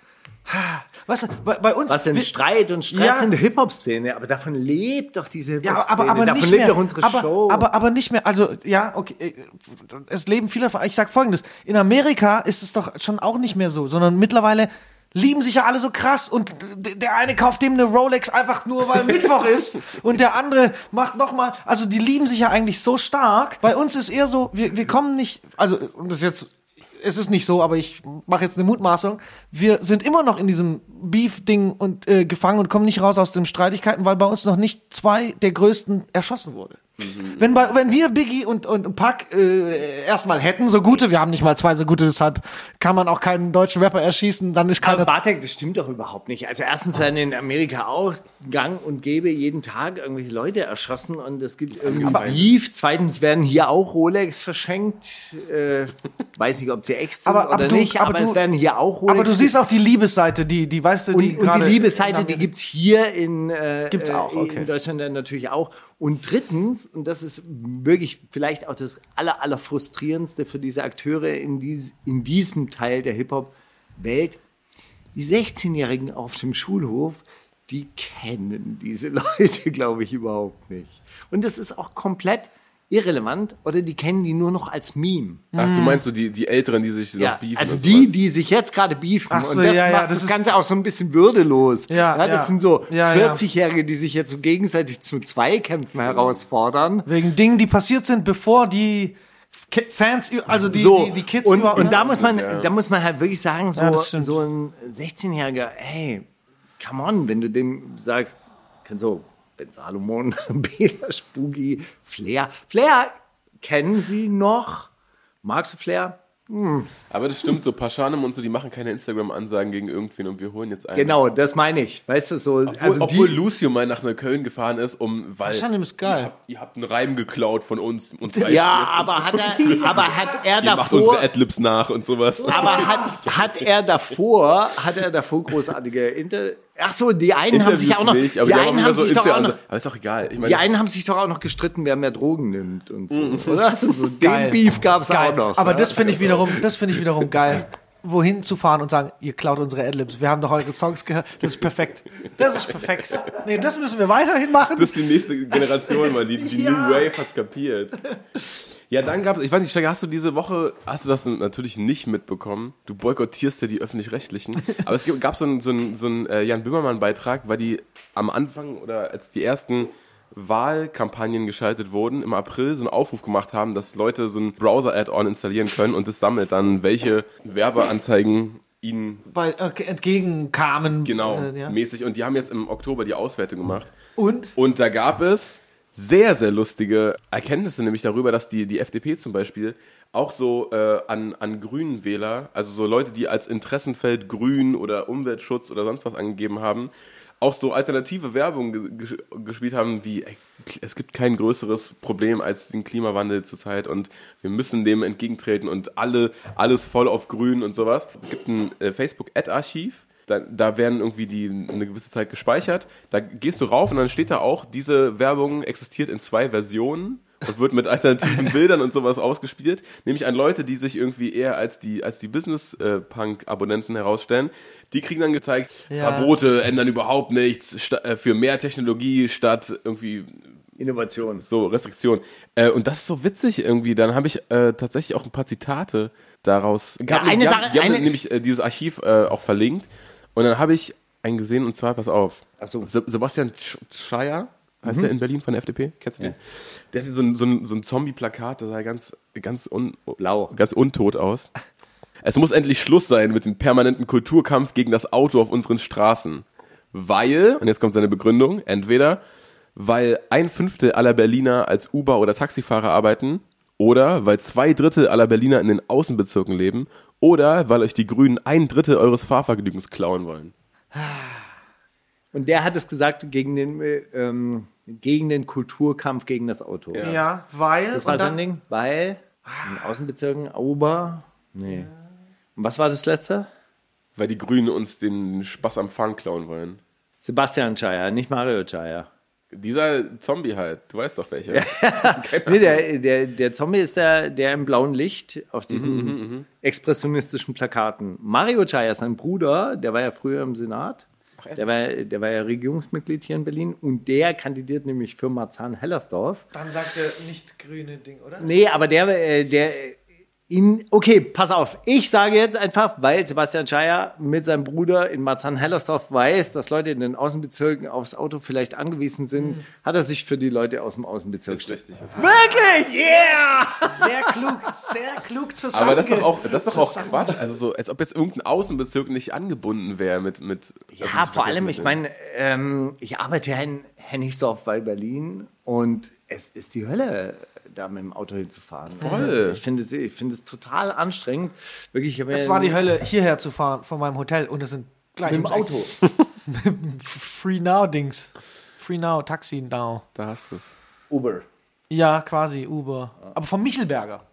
Du, bei, bei uns. Was denn wir- Streit und Stress Ja. in der Hip-Hop-Szene, aber davon lebt doch diese Ja, Hip-Hop-Szene. aber, aber davon nicht lebt mehr. doch unsere aber, Show. Aber, aber nicht mehr. Also, ja, okay. äh, Es leben viele. Ich sag folgendes. In Amerika ist es doch schon auch nicht mehr so, sondern mittlerweile lieben sich ja alle so krass und der eine kauft dem eine Rolex einfach nur, weil Mittwoch ist und der andere macht nochmal. Also, die lieben sich ja eigentlich so stark. Bei uns ist eher so, wir, wir kommen nicht, also, und das ist jetzt es ist nicht so, aber ich mache jetzt eine Mutmaßung. Wir sind immer noch in diesem Beef-Ding und äh, gefangen und kommen nicht raus aus den Streitigkeiten, weil bei uns noch nicht zwei der größten erschossen wurde. Wenn, bei, wenn wir Biggie und, und Pack äh, erstmal hätten, so gute, wir haben nicht mal zwei so gute, deshalb kann man auch keinen deutschen Rapper erschießen, dann ist keiner. Aber Bartek, das stimmt doch überhaupt nicht. Also erstens werden in Amerika auch gang und gäbe jeden Tag irgendwelche Leute erschossen und es gibt irgendwie. Beef. Zweitens werden hier auch Rolex verschenkt. Äh, weiß nicht, ob sie echt sind Aber- aber oder du- nicht, aber aber, du- es werden hier auch Rolex aber du siehst auch die Liebesseite, die, die weißt du, die und, und die Liebesseite, die gibt's hier in, äh, Gibt's auch, äh, okay. in Deutschland dann natürlich auch. Und drittens, und das ist wirklich vielleicht auch das aller, aller frustrierendste für diese Akteure in, dies, in diesem Teil der Hip-Hop-Welt, die 16-Jährigen auf dem Schulhof, die kennen diese Leute, glaube ich, überhaupt nicht. Und das ist auch komplett irrelevant oder die kennen die nur noch als Meme. Ach, du meinst so die, die Älteren, die sich Ja, noch beefen also die, sowas. die sich jetzt gerade beefen. Ach so, und das ja, ja, macht das das, ist- Ganze auch so ein bisschen würdelos. Ja, das ja. sind so Ja, ja. 40-Jährige, die sich jetzt so gegenseitig zu Zweikämpfen herausfordern. wegen Dingen, die passiert sind, bevor die Fans, also die, so, die, die Kids und, überhaupt- und da muss man, Ja. da muss man halt wirklich sagen, so, Ja, das so ein 16-Jähriger, hey, come on, wenn du dem sagst, so, Ben Salomon, Bela Spugi, Flair. Flair kennen sie noch? Magst du Flair? Aber das stimmt so, Paschanem und so, die machen keine Instagram-Ansagen gegen irgendwen und wir holen jetzt einen. Genau, das meine ich. Weißt du, so, Obwohl, also obwohl die, Lucio mal nach Neukölln gefahren ist, um, weil. Paschanem ist geil. Ihr habt, ihr habt einen Reim geklaut von uns. uns ja, aber hat er, aber hat er Ihr macht unsere davor, Adlibs nach und sowas. aber hat, hat er davor, hat er davor großartige Inter, ach so, die einen haben sich Interviews auch noch, nicht, aber die die einen haben so sich doch auch noch. Aber ist doch egal. Ich meine, die einen haben sich doch auch noch gestritten, wer mehr Drogen nimmt und so, oder? So, den Geil. Beef gab's geil. auch noch. Aber ja. das finde ich wiederum, das finde ich wiederum geil. Wohin zu fahren und sagen, ihr klaut unsere Adlibs. Wir haben doch eure Songs gehört. Das ist perfekt. Das ist perfekt. Nee, das müssen wir weiterhin machen. Das ist die nächste Generation, Mann. Die, die Ja. New Wave hat's kapiert. Ja, dann gab es, ich weiß nicht, hast du diese Woche, hast du das natürlich nicht mitbekommen? Du boykottierst ja die Öffentlich-Rechtlichen. Aber es gab so einen so einen- so einen, äh, Jan Böhmermann-Beitrag, weil die am Anfang oder als die ersten Wahlkampagnen geschaltet wurden, im April so einen Aufruf gemacht haben, dass Leute so ein Browser-Add-on installieren können und das sammelt dann, welche Werbeanzeigen ihnen Bei, okay, entgegenkamen. genau Äh, ja. mäßig. Und die haben jetzt im Oktober die Auswertung gemacht. Und? Und da gab es sehr, sehr lustige Erkenntnisse, nämlich darüber, dass die, die FDP zum Beispiel auch so äh, an, an grünen Wähler, also so Leute, die als Interessenfeld Grün oder Umweltschutz oder sonst was angegeben haben, auch so alternative Werbung ge ge gespielt haben, wie ey, es gibt kein größeres Problem als den Klimawandel zurzeit und wir müssen dem entgegentreten und alle alles voll auf Grün und sowas. Es gibt ein äh, Facebook-Ad-Archiv, da, da werden irgendwie die eine gewisse Zeit gespeichert. Da gehst du rauf und dann steht da auch, diese Werbung existiert in zwei Versionen und wird mit alternativen Bildern und sowas ausgespielt. Nämlich an Leute, die sich irgendwie eher als die, als die Business-Punk-Abonnenten herausstellen. Die kriegen dann gezeigt, Ja. Verbote ändern überhaupt nichts, äh, für mehr Technologie statt irgendwie Innovation. so Restriktionen. Äh, und das ist so witzig irgendwie. Dann habe ich äh, tatsächlich auch ein paar Zitate daraus. Ja, eine die Sache- haben, die haben eine- nämlich äh, dieses Archiv äh, auch verlinkt. Und dann habe ich einen gesehen und zwar, pass auf. Ach so. Se Sebastian Sch- Schreier, heißt der in Berlin von der FDP? Kennst du den? Der hatte so ein, so ein, so ein Zombie-Plakat, das sah ganz, ganz, un, Blau. ganz untot aus. Es muss endlich Schluss sein mit dem permanenten Kulturkampf gegen das Auto auf unseren Straßen. Weil, und jetzt kommt seine Begründung, entweder weil ein Fünftel aller Berliner als Uber- oder Taxifahrer arbeiten Oder weil zwei Drittel aller Berliner in den Außenbezirken leben. Oder weil euch die Grünen ein Drittel eures Fahrvergnügens klauen wollen. Und der hat es gesagt gegen den, äh, ähm, gegen den Kulturkampf gegen das Auto. Ja, weil. Das war und so dann- ein Ding, weil in Außenbezirken Ober. Nee. Und was war das letzte? Weil die Grünen uns den Spaß am Fahren klauen wollen. Sebastian Chaya, nicht Mario Chaya. Dieser Zombie halt, du weißt doch welcher. Nee, der, der, der Zombie ist der, der im blauen Licht auf diesen expressionistischen Plakaten. Mario Chaya, sein Bruder, der war ja früher im Senat. Der war, der war ja Regierungsmitglied hier in Berlin und der kandidiert nämlich für Marzahn-Hellersdorf. Dann sagt er nicht grüne Ding, oder? Nee, aber der, äh, der in, okay, pass auf. Ich sage jetzt einfach, weil Sebastian Scheier mit seinem Bruder in Marzahn-Hellersdorf weiß, dass Leute in den Außenbezirken aufs Auto vielleicht angewiesen sind, hat er sich für die Leute aus dem Außenbezirk Das ist richtig. Wirklich? Yeah! Sehr klug, sehr klug zusammen. Aber das ist doch auch, das ist doch auch Quatsch. Also so, als ob jetzt irgendein Außenbezirk nicht angebunden wäre mit, mit. Ja, vor allem, ich meine, ähm, ich arbeite ja in Hennigsdorf bei Berlin und es ist die Hölle, da mit dem Auto hinzufahren. Voll. Ich finde es, ich finde es total anstrengend. Wirklich, Es war die Hölle, hierher zu fahren von meinem Hotel und es sind gleich mit dem. Auto. Free Now Dings. Free Now, Taxi Now. Da hast du es. Uber. Ja, quasi Uber. Aber vom Michelberger.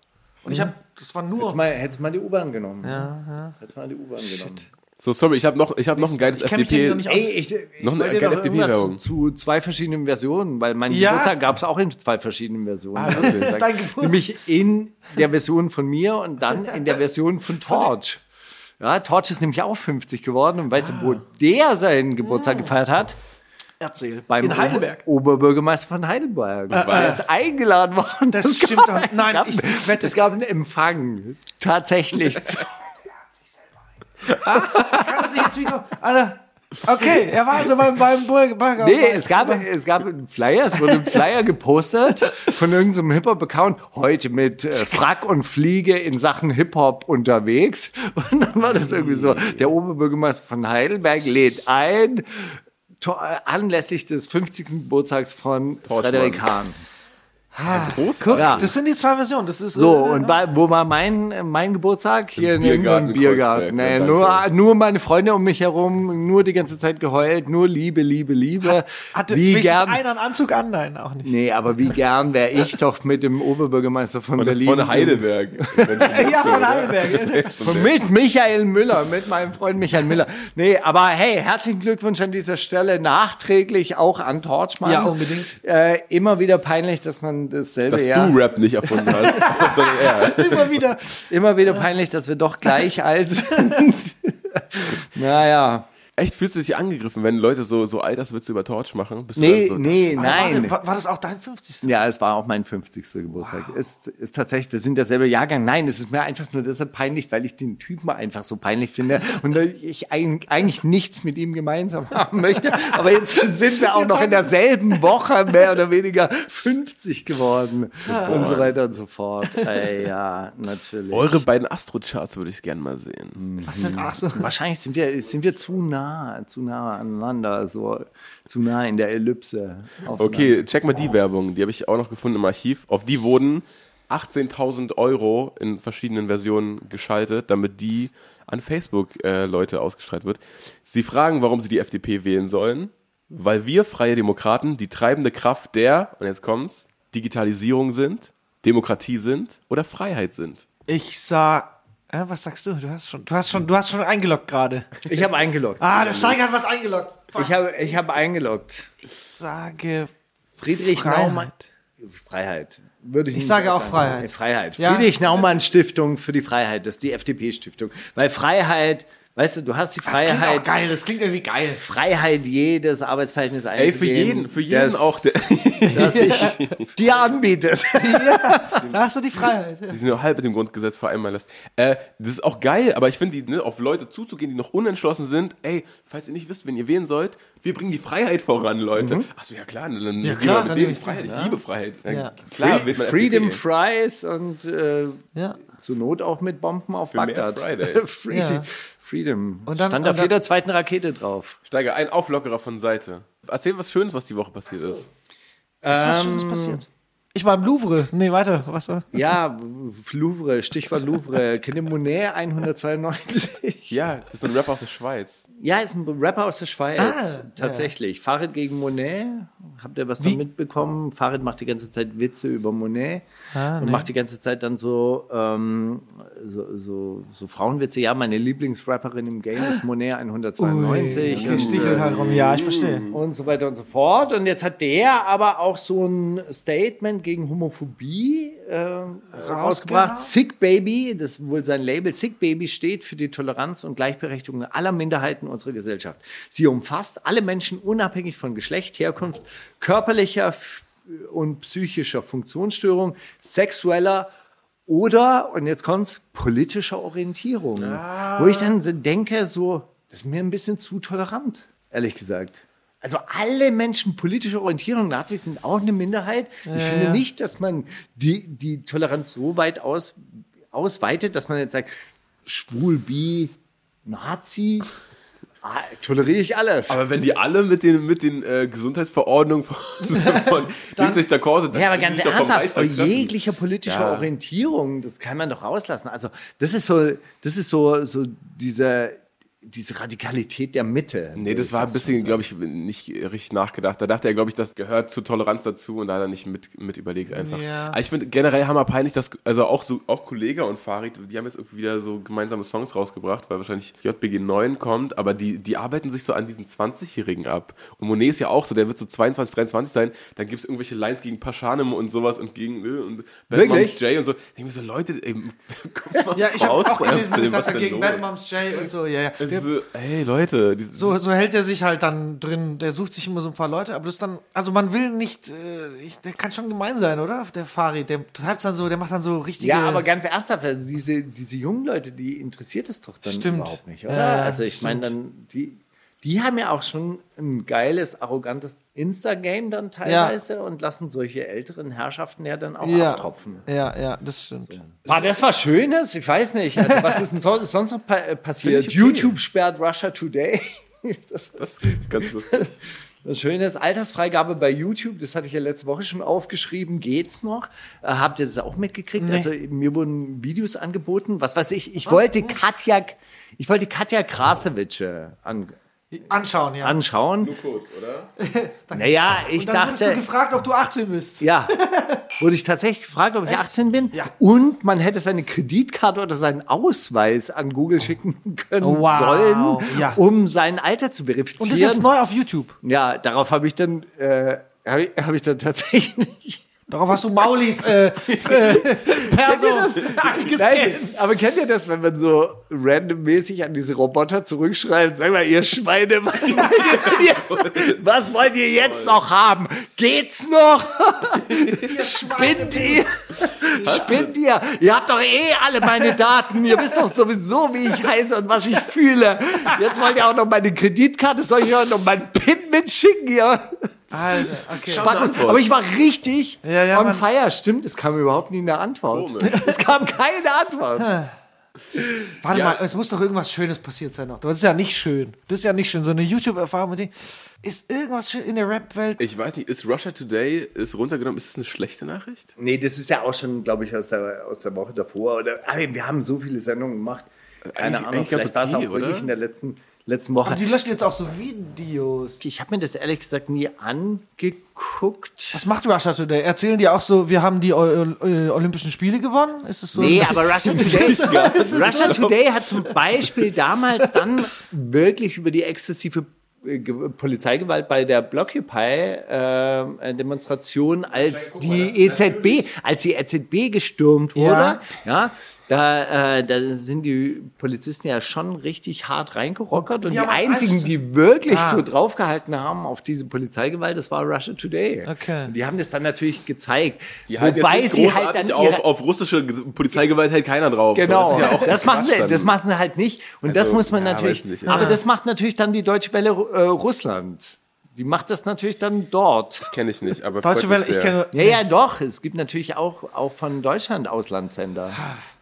Und ich habe, das war nur. Hättest mal, hättest mal die U-Bahn genommen. Ja, ja. Hättest mal die U-Bahn genommen. So, sorry, ich habe noch, ich hab noch ein geiles Ich FDP. noch nicht aus. Ey, ich, ich Noch eine geile FDP-Werbung. Zu zwei verschiedenen Versionen, weil mein Ja. Geburtstag gab es auch in zwei verschiedenen Versionen. Ah, wirklich? Dein Geburtstag. Nämlich in der Version von mir und dann in der Version von Torch. Ja, Torch ist nämlich auch 50 geworden und weißt du, wo der seinen Geburtstag gefeiert hat? Erzähl. Beim In Heidelberg. Ober Oberbürgermeister von Heidelberg. Er ist eingeladen worden. Das Es stimmt doch. es Nein, gab, ich wette. Es gab einen Empfang. Tatsächlich. Kann das nicht jetzt wieder. Alter. Okay, er war also beim, beim Burger. Nee, es gab, es gab einen Flyer, es wurde ein Flyer gepostet von irgendeinem Hip-Hop-Account, heute mit äh, Frack und Fliege in Sachen Hip-Hop unterwegs. Und dann war das irgendwie so, der Oberbürgermeister von Heidelberg lädt ein, to- äh, anlässlich des 50. Geburtstags von Frederik Hahn. Groß? Guck, Ja. das sind die zwei Versionen. Das ist So, äh, und war, wo war mein, mein Geburtstag? Hier in Biergarten irgendeinem in Biergarten. Nee, nur, danke. nur meine Freunde um mich herum, nur die ganze Zeit geheult, nur Liebe, Liebe, Liebe. hatte wie gern, einer einen Anzug an? Nein, auch nicht. Nee, aber wie gern wäre ich doch mit dem Oberbürgermeister von, Von, Berlin. von Heidelberg. Ja, von Heidelberg. Von Mit Michael Müller, mit meinem Freund Michael Müller. Nee, aber hey, herzlichen Glückwunsch an dieser Stelle. Nachträglich auch an Torchmann. Ja, unbedingt. Äh, immer wieder peinlich, dass man dasselbe Dass Jahr. du Rap nicht erfunden hast, sondern er. Immer wieder. Immer wieder peinlich, dass wir doch gleich alt sind. naja. Echt, fühlst du dich angegriffen, wenn Leute so, so Alterswitze über Torch machen? Bist du Nee, so, nee, Aber nein. War, war das auch dein 50. Ja, es war auch mein 50. Geburtstag. Ist, ist tatsächlich, wir sind derselbe Jahrgang. Nein, es ist mir einfach nur deshalb peinlich, weil ich den Typen einfach so peinlich finde und ich eig- eigentlich nichts mit ihm gemeinsam haben möchte. Aber jetzt sind wir auch Jetzt noch in derselben Woche mehr oder weniger 50 geworden und so weiter und so fort. Äh, ja, natürlich. Eure beiden Astro-Charts würde ich gerne mal sehen. Was sind, ach so. Wahrscheinlich sind wir, sind wir zu nah, zu nah aneinander, so zu nah in der Ellipse. Okay, check mal die Werbung. Die habe ich auch noch gefunden im Archiv. Auf die wurden 18.000 Euro in verschiedenen Versionen geschaltet, damit die an Facebook äh, ausgestrahlt wird. Sie fragen, warum sie die FDP wählen sollen, weil wir Freie Demokraten die treibende Kraft der, und jetzt kommt's, Digitalisierung sind, Demokratie sind oder Freiheit sind. Ich sag. Äh, was sagst du? Du hast schon, du hast schon, du hast schon eingeloggt gerade. Ich habe eingeloggt. Ah, der Steiger hat was eingeloggt. Ich habe ich habe eingeloggt. Ich sage Friedrich Freiheit. Naumann. Freiheit. Würde ich, Ich sage auch sagen. Freiheit. Freiheit. Ja. Friedrich Naumann Stiftung für die Freiheit. Das ist die FDP-Stiftung. Weil Freiheit, weißt du, du hast die Das klingt auch Freiheit, geil. Das klingt irgendwie geil. Freiheit, jedes Arbeitsverhältnis Ey, für einzugehen, jeden, für jeden das, auch, der, das sich dir anbietet. Da hast du die Freiheit. die sich nur halb mit dem Grundgesetz vereinbaren lässt. Äh, das ist auch geil, aber ich finde, ne, auf Leute zuzugehen, die noch unentschlossen sind, ey, falls ihr nicht wisst, wen ihr wählen sollt, wir bringen die Freiheit voran, Leute. Achso, ja klar, dann Ja, klar, wir dann ich Freiheit. die, Ich ja. liebe Freiheit. Ja. Ja. Klar, man Freedom FDP. Fries und äh, Ja. zur Not auch mit Bomben auf Für mehr Bagdad. Fridays. Freedom. Freedom. Und dann- Stand und auf dann- jeder zweiten Rakete drauf. Steiger, ein Auflockerer von Seite. Erzähl was Schönes, was die Woche passiert ist. Ist was Ähm, Schönes passiert? Ich war im Louvre. Nee, weiter. Was war? Ja, Louvre, Stichwort Louvre. Kennt ihr Monet 192? Ja, das ist ein Rapper aus der Schweiz. Ja, ist ein Rapper aus der Schweiz. Ah, tatsächlich. Farid gegen Monet. Habt ihr was Wie? mitbekommen? Farid macht die ganze Zeit Witze über Monet Ah, und nee. macht die ganze Zeit dann so, ähm, so, so, so Frauenwitze. Ja, meine Lieblingsrapperin im Game ist Monet 192. Die und, stichelt äh, halt rum. Ja, ich verstehe. und so weiter und so fort. Und jetzt hat der aber auch so ein Statement gegen Homophobie äh, rausgebracht. Sick Baby, das ist wohl sein Label. Sick Baby steht für die Toleranz und Gleichberechtigung aller Minderheiten unserer Gesellschaft. Sie umfasst alle Menschen unabhängig von Geschlecht, Herkunft, körperlicher und psychischer Funktionsstörung, sexueller oder, und jetzt kommt's, politischer Orientierung. Wo ich dann denke, so, das ist mir ein bisschen zu tolerant, ehrlich gesagt. Also alle Menschen politischer Orientierung, Nazis sind auch eine Minderheit. ich finde ja. nicht, dass man die, die Toleranz so weit aus, ausweitet, dass man jetzt sagt, schwul, bi, Nazi, ah, toleriere ich alles. Aber wenn die alle mit den, mit den äh, Gesundheitsverordnungen von, von Dings nicht d'accord sind, dann Ja, aber ganz ernsthaft, jeglicher politischer Ja. Orientierung, das kann man doch rauslassen. Also das ist so, das ist so, so diese, diese Radikalität der Mitte. Nee, das war ein bisschen, glaube ich, nicht richtig nachgedacht. Da dachte er, glaube ich, das gehört zur Toleranz dazu und da hat er nicht mit, mit überlegt einfach. Ja. Aber ich finde generell hammerpeinlich, dass, also auch so, auch Kollege und Farid, die haben jetzt irgendwie wieder so gemeinsame Songs rausgebracht, weil wahrscheinlich JBG 9 kommt, aber die, die arbeiten sich so an diesen 20-Jährigen ab. Und Monet ist ja auch so, der wird so 22, 23 sein, dann gibt es irgendwelche Lines gegen Paschanem und sowas und gegen, äh, und Bad? Moms J und so. Ich denke mir so, Leute, ey, guck mal Ja, ich habe raus, auch gelesen, dass was er gegen? Bad Moms J und so, ja, ja. So, hey Leute, so, so hält er sich halt dann drin. Der sucht sich immer so ein paar Leute, aber das ist dann, also man will nicht, äh, ich, der kann schon gemein sein, oder? Der Farid, der treibt dann so, der macht dann so richtige. Ja, aber ganz ernsthaft, also diese, diese jungen Leute, die interessiert es doch dann Stimmt. überhaupt nicht, oder? Ja, also ich meine dann, die, die haben ja auch schon ein geiles, arrogantes Insta-Game dann teilweise und lassen solche älteren Herrschaften ja dann auch ja, abtropfen. ja, ja, das stimmt. War das was Schönes? Ich weiß nicht. Also was ist denn so, sonst noch pa äh, passiert? Okay. YouTube sperrt Russia Today. ist das das ist ganz lustig. Das Schöne ist, Altersfreigabe bei YouTube, das hatte ich ja letzte Woche schon aufgeschrieben, geht's noch? Äh, habt ihr das auch mitgekriegt? Also mir wurden Videos angeboten, was weiß ich, ich wollte Katja, ich wollte Katja Krasowitsche an, Anschauen, ja. anschauen. Nur kurz, oder? Naja, ich und dann wurdest du dachte, gefragt, ob du 18 bist. ja, wurde ich tatsächlich gefragt, ob ich 18 bin. Ja. Und man hätte seine Kreditkarte oder seinen Ausweis an Google schicken können Wow. sollen, Ja. um sein Alter zu verifizieren. Und das ist jetzt neu auf YouTube. Ja, darauf habe ich dann, äh, habe ich, hab ich dann tatsächlich. Darauf hast du Maulis äh, äh, Perso Nein, eingescannt. aber kennt ihr das, wenn man so randommäßig an diese Roboter zurückschreibt? Sag mal, ihr Schweine, was wollt ihr jetzt, was wollt ihr jetzt noch haben? Geht's noch? Spinnt ihr? Spinnt ihr? Ihr habt doch eh alle meine Daten. Ihr wisst doch sowieso, wie ich heiße und was ich fühle. Jetzt wollt ihr auch noch meine Kreditkarte, soll ich auch noch meinen PIN mitschicken? Ihr Alter, okay. Spannend. Aber ich war richtig Ja, ja, on fire. Stimmt, es kam überhaupt nie eine Antwort. Komisch. Es kam keine Antwort. Warte Ja. mal, es muss doch irgendwas Schönes passiert sein noch. Das ist ja nicht schön. Das ist ja nicht schön. So eine YouTube-Erfahrung mit dem. Ist irgendwas schön in der Rap-Welt? Ich weiß nicht, ist Russia Today ist runtergenommen, ist das eine schlechte Nachricht? Nee, das ist ja auch schon, glaube ich, aus der, aus der Woche davor. Oder, wir haben so viele Sendungen gemacht. Keine Eigentlich- Ahnung, eigentlich ganz vielleicht war es auch wirklich in der letzten, letzten Woche. Aber die löschen jetzt auch so Videos. Ich habe mir das ehrlich gesagt nie angeguckt. Was macht Russia Today? Erzählen die auch so, wir haben die O- Olympischen Spiele gewonnen? Ist es so? Nee, aber Russia Today, Russia Today hat zum Beispiel damals dann wirklich über die exzessive äh, Ge- Polizeigewalt bei der Blockupy-Demonstration, als die EZB, als die EZB gestürmt wurde, ja, da, äh, da sind die Polizisten ja schon richtig hart reingerockert und die, auch einzigen, die wirklich Ah. so draufgehalten haben auf diese Polizeigewalt, das war Russia Today. Okay. Und die haben das dann natürlich gezeigt. Die Wobei jetzt nicht sie halt dann auf, auf russische Ge- Polizeigewalt hält keiner drauf. Genau, So, das, ja auch machen sie, das machen sie halt nicht. Und das Also, muss man ja, natürlich. nicht, aber ja. das macht natürlich dann die Deutsche Welle äh, Russland. Die macht das natürlich dann dort. Kenne ich nicht, aber Deutsche Welle, ich kenne. Ja, ja, doch. Es gibt natürlich auch, auch von Deutschland Auslandssender,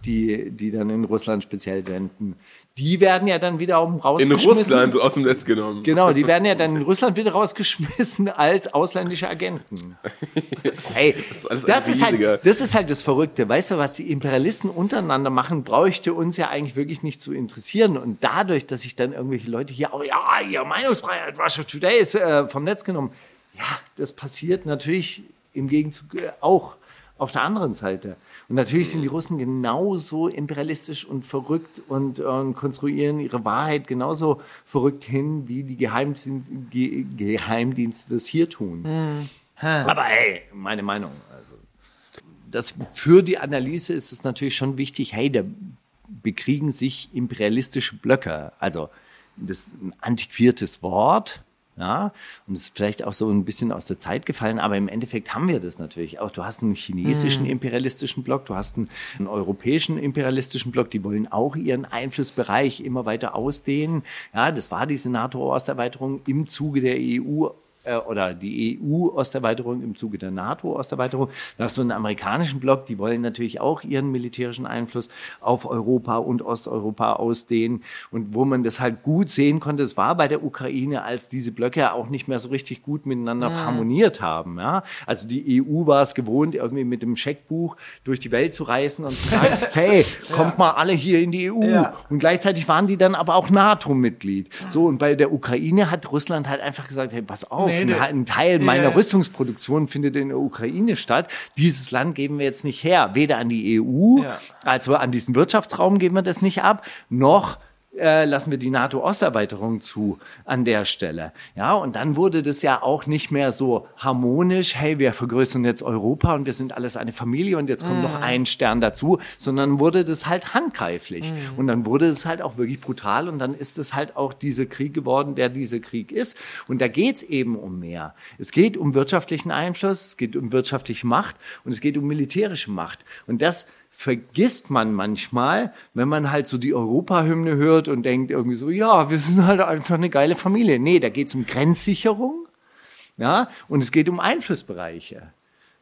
die, die dann in Russland speziell senden. Die werden ja dann wiederum In rausgeschmissen. Russland aus dem Netz genommen. Genau, die werden ja dann in Russland wieder rausgeschmissen als ausländische Agenten. Hey, ist alles das ist, halt, das ist halt das Verrückte. Weißt du, was die Imperialisten untereinander machen, bräuchte uns ja eigentlich wirklich nicht zu interessieren. Und dadurch, dass sich dann irgendwelche Leute hier, oh ja, ihr Meinungsfreiheit, Russia Today ist äh, vom Netz genommen. Ja, das passiert natürlich im Gegenzug äh, auch auf der anderen Seite. Und natürlich sind die Russen genauso imperialistisch und verrückt und, äh, und konstruieren ihre Wahrheit genauso verrückt hin, wie die Geheimdienste, Ge Geheimdienste das hier tun. Aber hey, meine Meinung. Also, das, für die Analyse ist es natürlich schon wichtig, hey, da bekriegen sich imperialistische Blöcke. Also das ist ein antiquiertes Wort, ja, und es ist vielleicht auch so ein bisschen aus der Zeit gefallen, aber im Endeffekt haben wir das natürlich auch. Du hast einen chinesischen imperialistischen Block, du hast einen, einen europäischen imperialistischen Block, die wollen auch ihren Einflussbereich immer weiter ausdehnen. Ja, das war diese NATO-Osterweiterung im Zuge der EU äh, oder die EU-Osterweiterung im Zuge der NATO-Osterweiterung. Da hast du einen amerikanischen Block, die wollen natürlich auch ihren militärischen Einfluss auf Europa und Osteuropa ausdehnen. Und wo man das halt gut sehen konnte, es war bei der Ukraine, als diese Blöcke auch nicht mehr so richtig gut miteinander harmoniert haben. Ja? Also die EU war es gewohnt, irgendwie mit dem Scheckbuch durch die Welt zu reisen und zu sagen, hey, kommt mal alle hier in die EU. Ja. Und gleichzeitig waren die dann aber auch NATO-Mitglied. So, und bei der Ukraine hat Russland halt einfach gesagt, hey, pass auf, Ein, nee. ein Teil meiner ja. Rüstungsproduktion findet in der Ukraine statt. Dieses Land geben wir jetzt nicht her. Weder an die EU, Ja. also an diesen Wirtschaftsraum geben wir das nicht ab, noch äh, lassen wir die NATO-Osterweiterung zu an der Stelle. Ja, und dann wurde das ja auch nicht mehr so harmonisch, hey, wir vergrößern jetzt Europa und wir sind alles eine Familie und jetzt kommt noch ein Stern dazu, sondern wurde das halt handgreiflich. Und dann wurde es halt auch wirklich brutal und dann ist es halt auch dieser Krieg geworden, der dieser Krieg ist. Und da geht's eben um mehr. Es geht um wirtschaftlichen Einfluss, es geht um wirtschaftliche Macht und es geht um militärische Macht. Und das vergisst man manchmal, wenn man halt so die Europahymne hört und denkt irgendwie so, ja, wir sind halt einfach eine geile Familie. Nee, da geht's um Grenzsicherung, ja, und es geht um Einflussbereiche.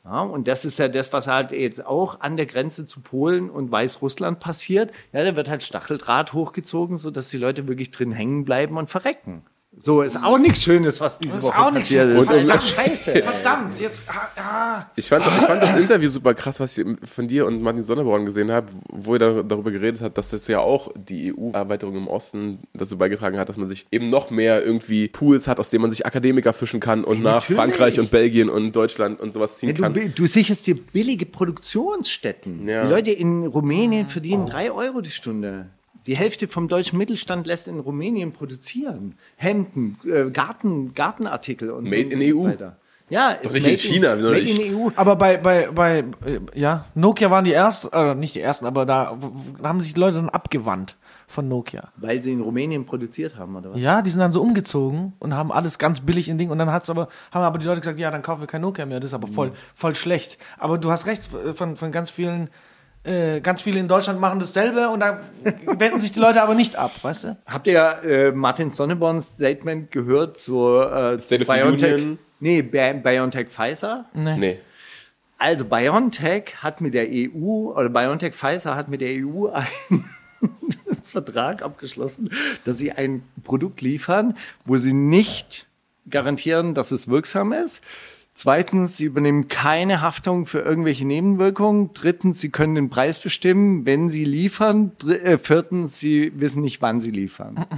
Ja, und das ist ja das, was halt jetzt auch an der Grenze zu Polen und Weißrussland passiert. Ja, da wird halt Stacheldraht hochgezogen, so dass die Leute wirklich drin hängen bleiben und verrecken. So ist auch nichts Schönes, was diese Das ist Woche auch nichts passiert Schönes. ist. Und- einfach scheiße. Verdammt, jetzt. Ah, ah. Ich fand, ich fand das Interview super krass, was ich von dir und Martin Sonneborn gesehen habe, wo ihr da, darüber geredet habt, dass das ja auch die EU-Erweiterung im Osten dazu beigetragen hat, dass man sich eben noch mehr irgendwie Pools hat, aus denen man sich Akademiker fischen kann und nach natürlich. Frankreich und Belgien und Deutschland und sowas ziehen Ja, kann. du, du sicherst dir billige Produktionsstätten. Ja. Die Leute in Rumänien verdienen drei Euro die Stunde. Die Hälfte vom deutschen Mittelstand lässt in Rumänien produzieren. Hemden, äh, Garten, Gartenartikel und Made so in EU. weiter. Ja, ist nicht made in China, made nicht? in EU. Aber bei, bei, bei, ja, Nokia waren die ersten, äh, nicht die ersten, aber da haben sich die Leute dann abgewandt von Nokia. Weil sie in Rumänien produziert haben, oder was? Ja, die sind dann so umgezogen und haben alles ganz billig in Ding und dann hat's aber, haben aber die Leute gesagt, ja, dann kaufen wir kein Nokia mehr, das ist aber voll, voll schlecht. Aber du hast recht, äh, von, von ganz vielen, äh, ganz viele in Deutschland machen dasselbe und da wenden sich die Leute aber nicht ab, weißt du? Habt ihr äh, Martin Sonneborns Statement gehört zur, äh, zu BioNTech? Union? Nee, Bi- BioNTech Pfizer. Nee. Also BioNTech hat mit der EU oder BioNTech Pfizer hat mit der EU einen Vertrag abgeschlossen, dass sie ein Produkt liefern, wo sie nicht garantieren, dass es wirksam ist. Zweitens, sie übernehmen keine Haftung für irgendwelche Nebenwirkungen. Drittens, sie können den Preis bestimmen, wenn sie liefern. Dr äh, viertens, sie wissen nicht, wann sie liefern.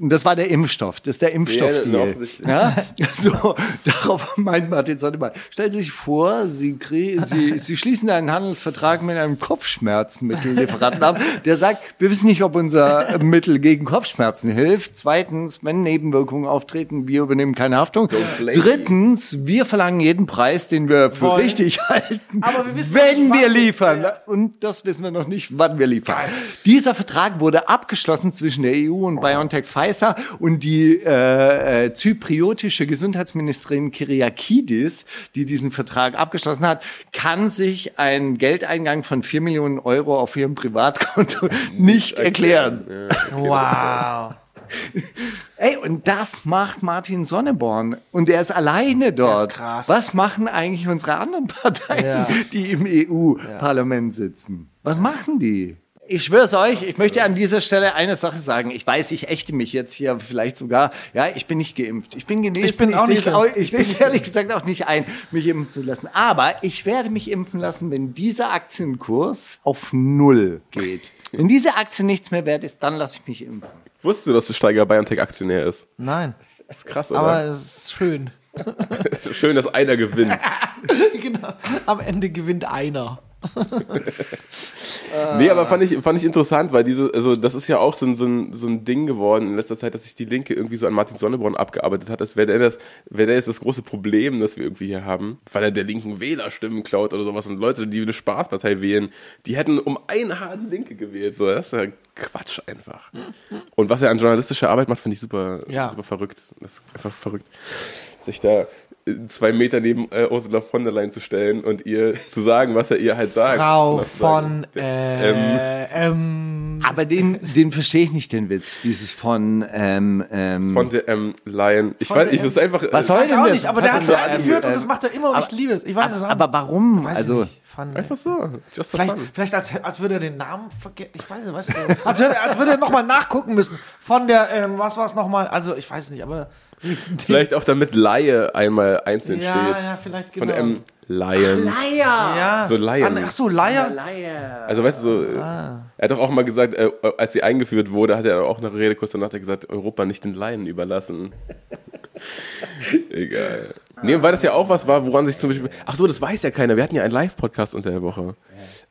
Und das war der Impfstoff. Das ist der Ja, Impfstoffdeal. offensichtlich. Ja, so, darauf meint Martin Sonneborn. Stellen Sie sich vor, Sie, Sie, Sie schließen einen Handelsvertrag mit einem Kopfschmerzmittellieferanten ab, der sagt, wir wissen nicht, ob unser Mittel gegen Kopfschmerzen hilft. Zweitens, wenn Nebenwirkungen auftreten, wir übernehmen keine Haftung. Drittens, wir verlangen jeden Preis, den wir für Wollen. richtig halten, Aber wir wissen wenn wir liefern. Ja. Und das wissen wir noch nicht, wann wir liefern. Dieser Vertrag wurde abgeschlossen zwischen der EU und BioNTech Pfizer und die äh, äh, zypriotische Gesundheitsministerin Kyriakidis, die diesen Vertrag abgeschlossen hat, kann sich einen Geldeingang von 4 Millionen Euro auf ihrem Privatkonto nicht erklären. Wow. Ey, und das macht Martin Sonneborn. Und er ist alleine dort. krass. Was machen eigentlich unsere anderen Parteien, Ja. die im EU-Parlament sitzen? Was machen die? Ich schwör's euch, ich möchte an dieser Stelle eine Sache sagen. Ich weiß, ich ächte mich jetzt hier vielleicht sogar. Ja, ich bin nicht geimpft. Ich bin genesen. Ich bin auch sehe nicht es auch. Ich sehe es ehrlich gesagt auch nicht ein, mich impfen zu lassen. Aber ich werde mich impfen lassen, wenn dieser Aktienkurs auf Null geht. Wenn diese Aktie nichts mehr wert ist, dann lasse ich mich impfen. Wusstest du, dass der Steiger BioNTech Aktionär ist? Nein. Das ist krass, oder? Aber es ist schön. Schön, dass einer gewinnt. genau. Am Ende gewinnt einer. Nee, aber fand ich, fand ich interessant, weil diese, also das ist ja auch so ein, so, ein, so ein Ding geworden in letzter Zeit, dass sich die Linke irgendwie so an Martin Sonneborn abgearbeitet hat. Das wäre der, das, wäre der jetzt das große Problem, das wir irgendwie hier haben, weil er der linken Wählerstimmen klaut oder sowas und Leute, die eine Spaßpartei wählen, die hätten um ein Haar die Linke gewählt. So, das ist ja Quatsch einfach. Und was er an journalistischer Arbeit macht, finde ich super, Ja. super verrückt. Das ist einfach verrückt. Sich da zwei Meter neben äh, Ursula von der Leyen zu stellen und ihr zu sagen, was er ihr halt sagt. Frau sagen. von äh, ähm, Aber den, den verstehe ich nicht, den Witz. Dieses von, ähm, ähm, Von der M. Lion. Ich Von weiß, ich das ist einfach. Was äh, soll weiß denn auch das? nicht, aber der Hat so, eingeführt ähm, und das macht er immer und ich aber- liebe es. Ich weiß es auch. aber warum? Weiß also, ich nicht. Von, Einfach so. Just vielleicht, fun. vielleicht als, als würde er den Namen vergessen. Ich weiß nicht, weißt du, als würde, als würde er nochmal nachgucken müssen. Von der, ähm, was war es nochmal? Also, ich weiß nicht, aber. Vielleicht auch damit Laie einmal einzeln Ja, steht. ja, vielleicht Von genau. M. Lion. Leier! Ja. So Lion. Ach so, Leier. Also weißt du, so, äh, Ah. er hat doch auch mal gesagt, äh, als sie eingeführt wurde, hat er auch eine Rede kurz danach hat gesagt, Europa nicht den Laien überlassen. Egal. Nee, weil das ja auch was war, woran sich zum Beispiel. Ach so, das weiß ja keiner. Wir hatten ja einen Live-Podcast unter der Woche.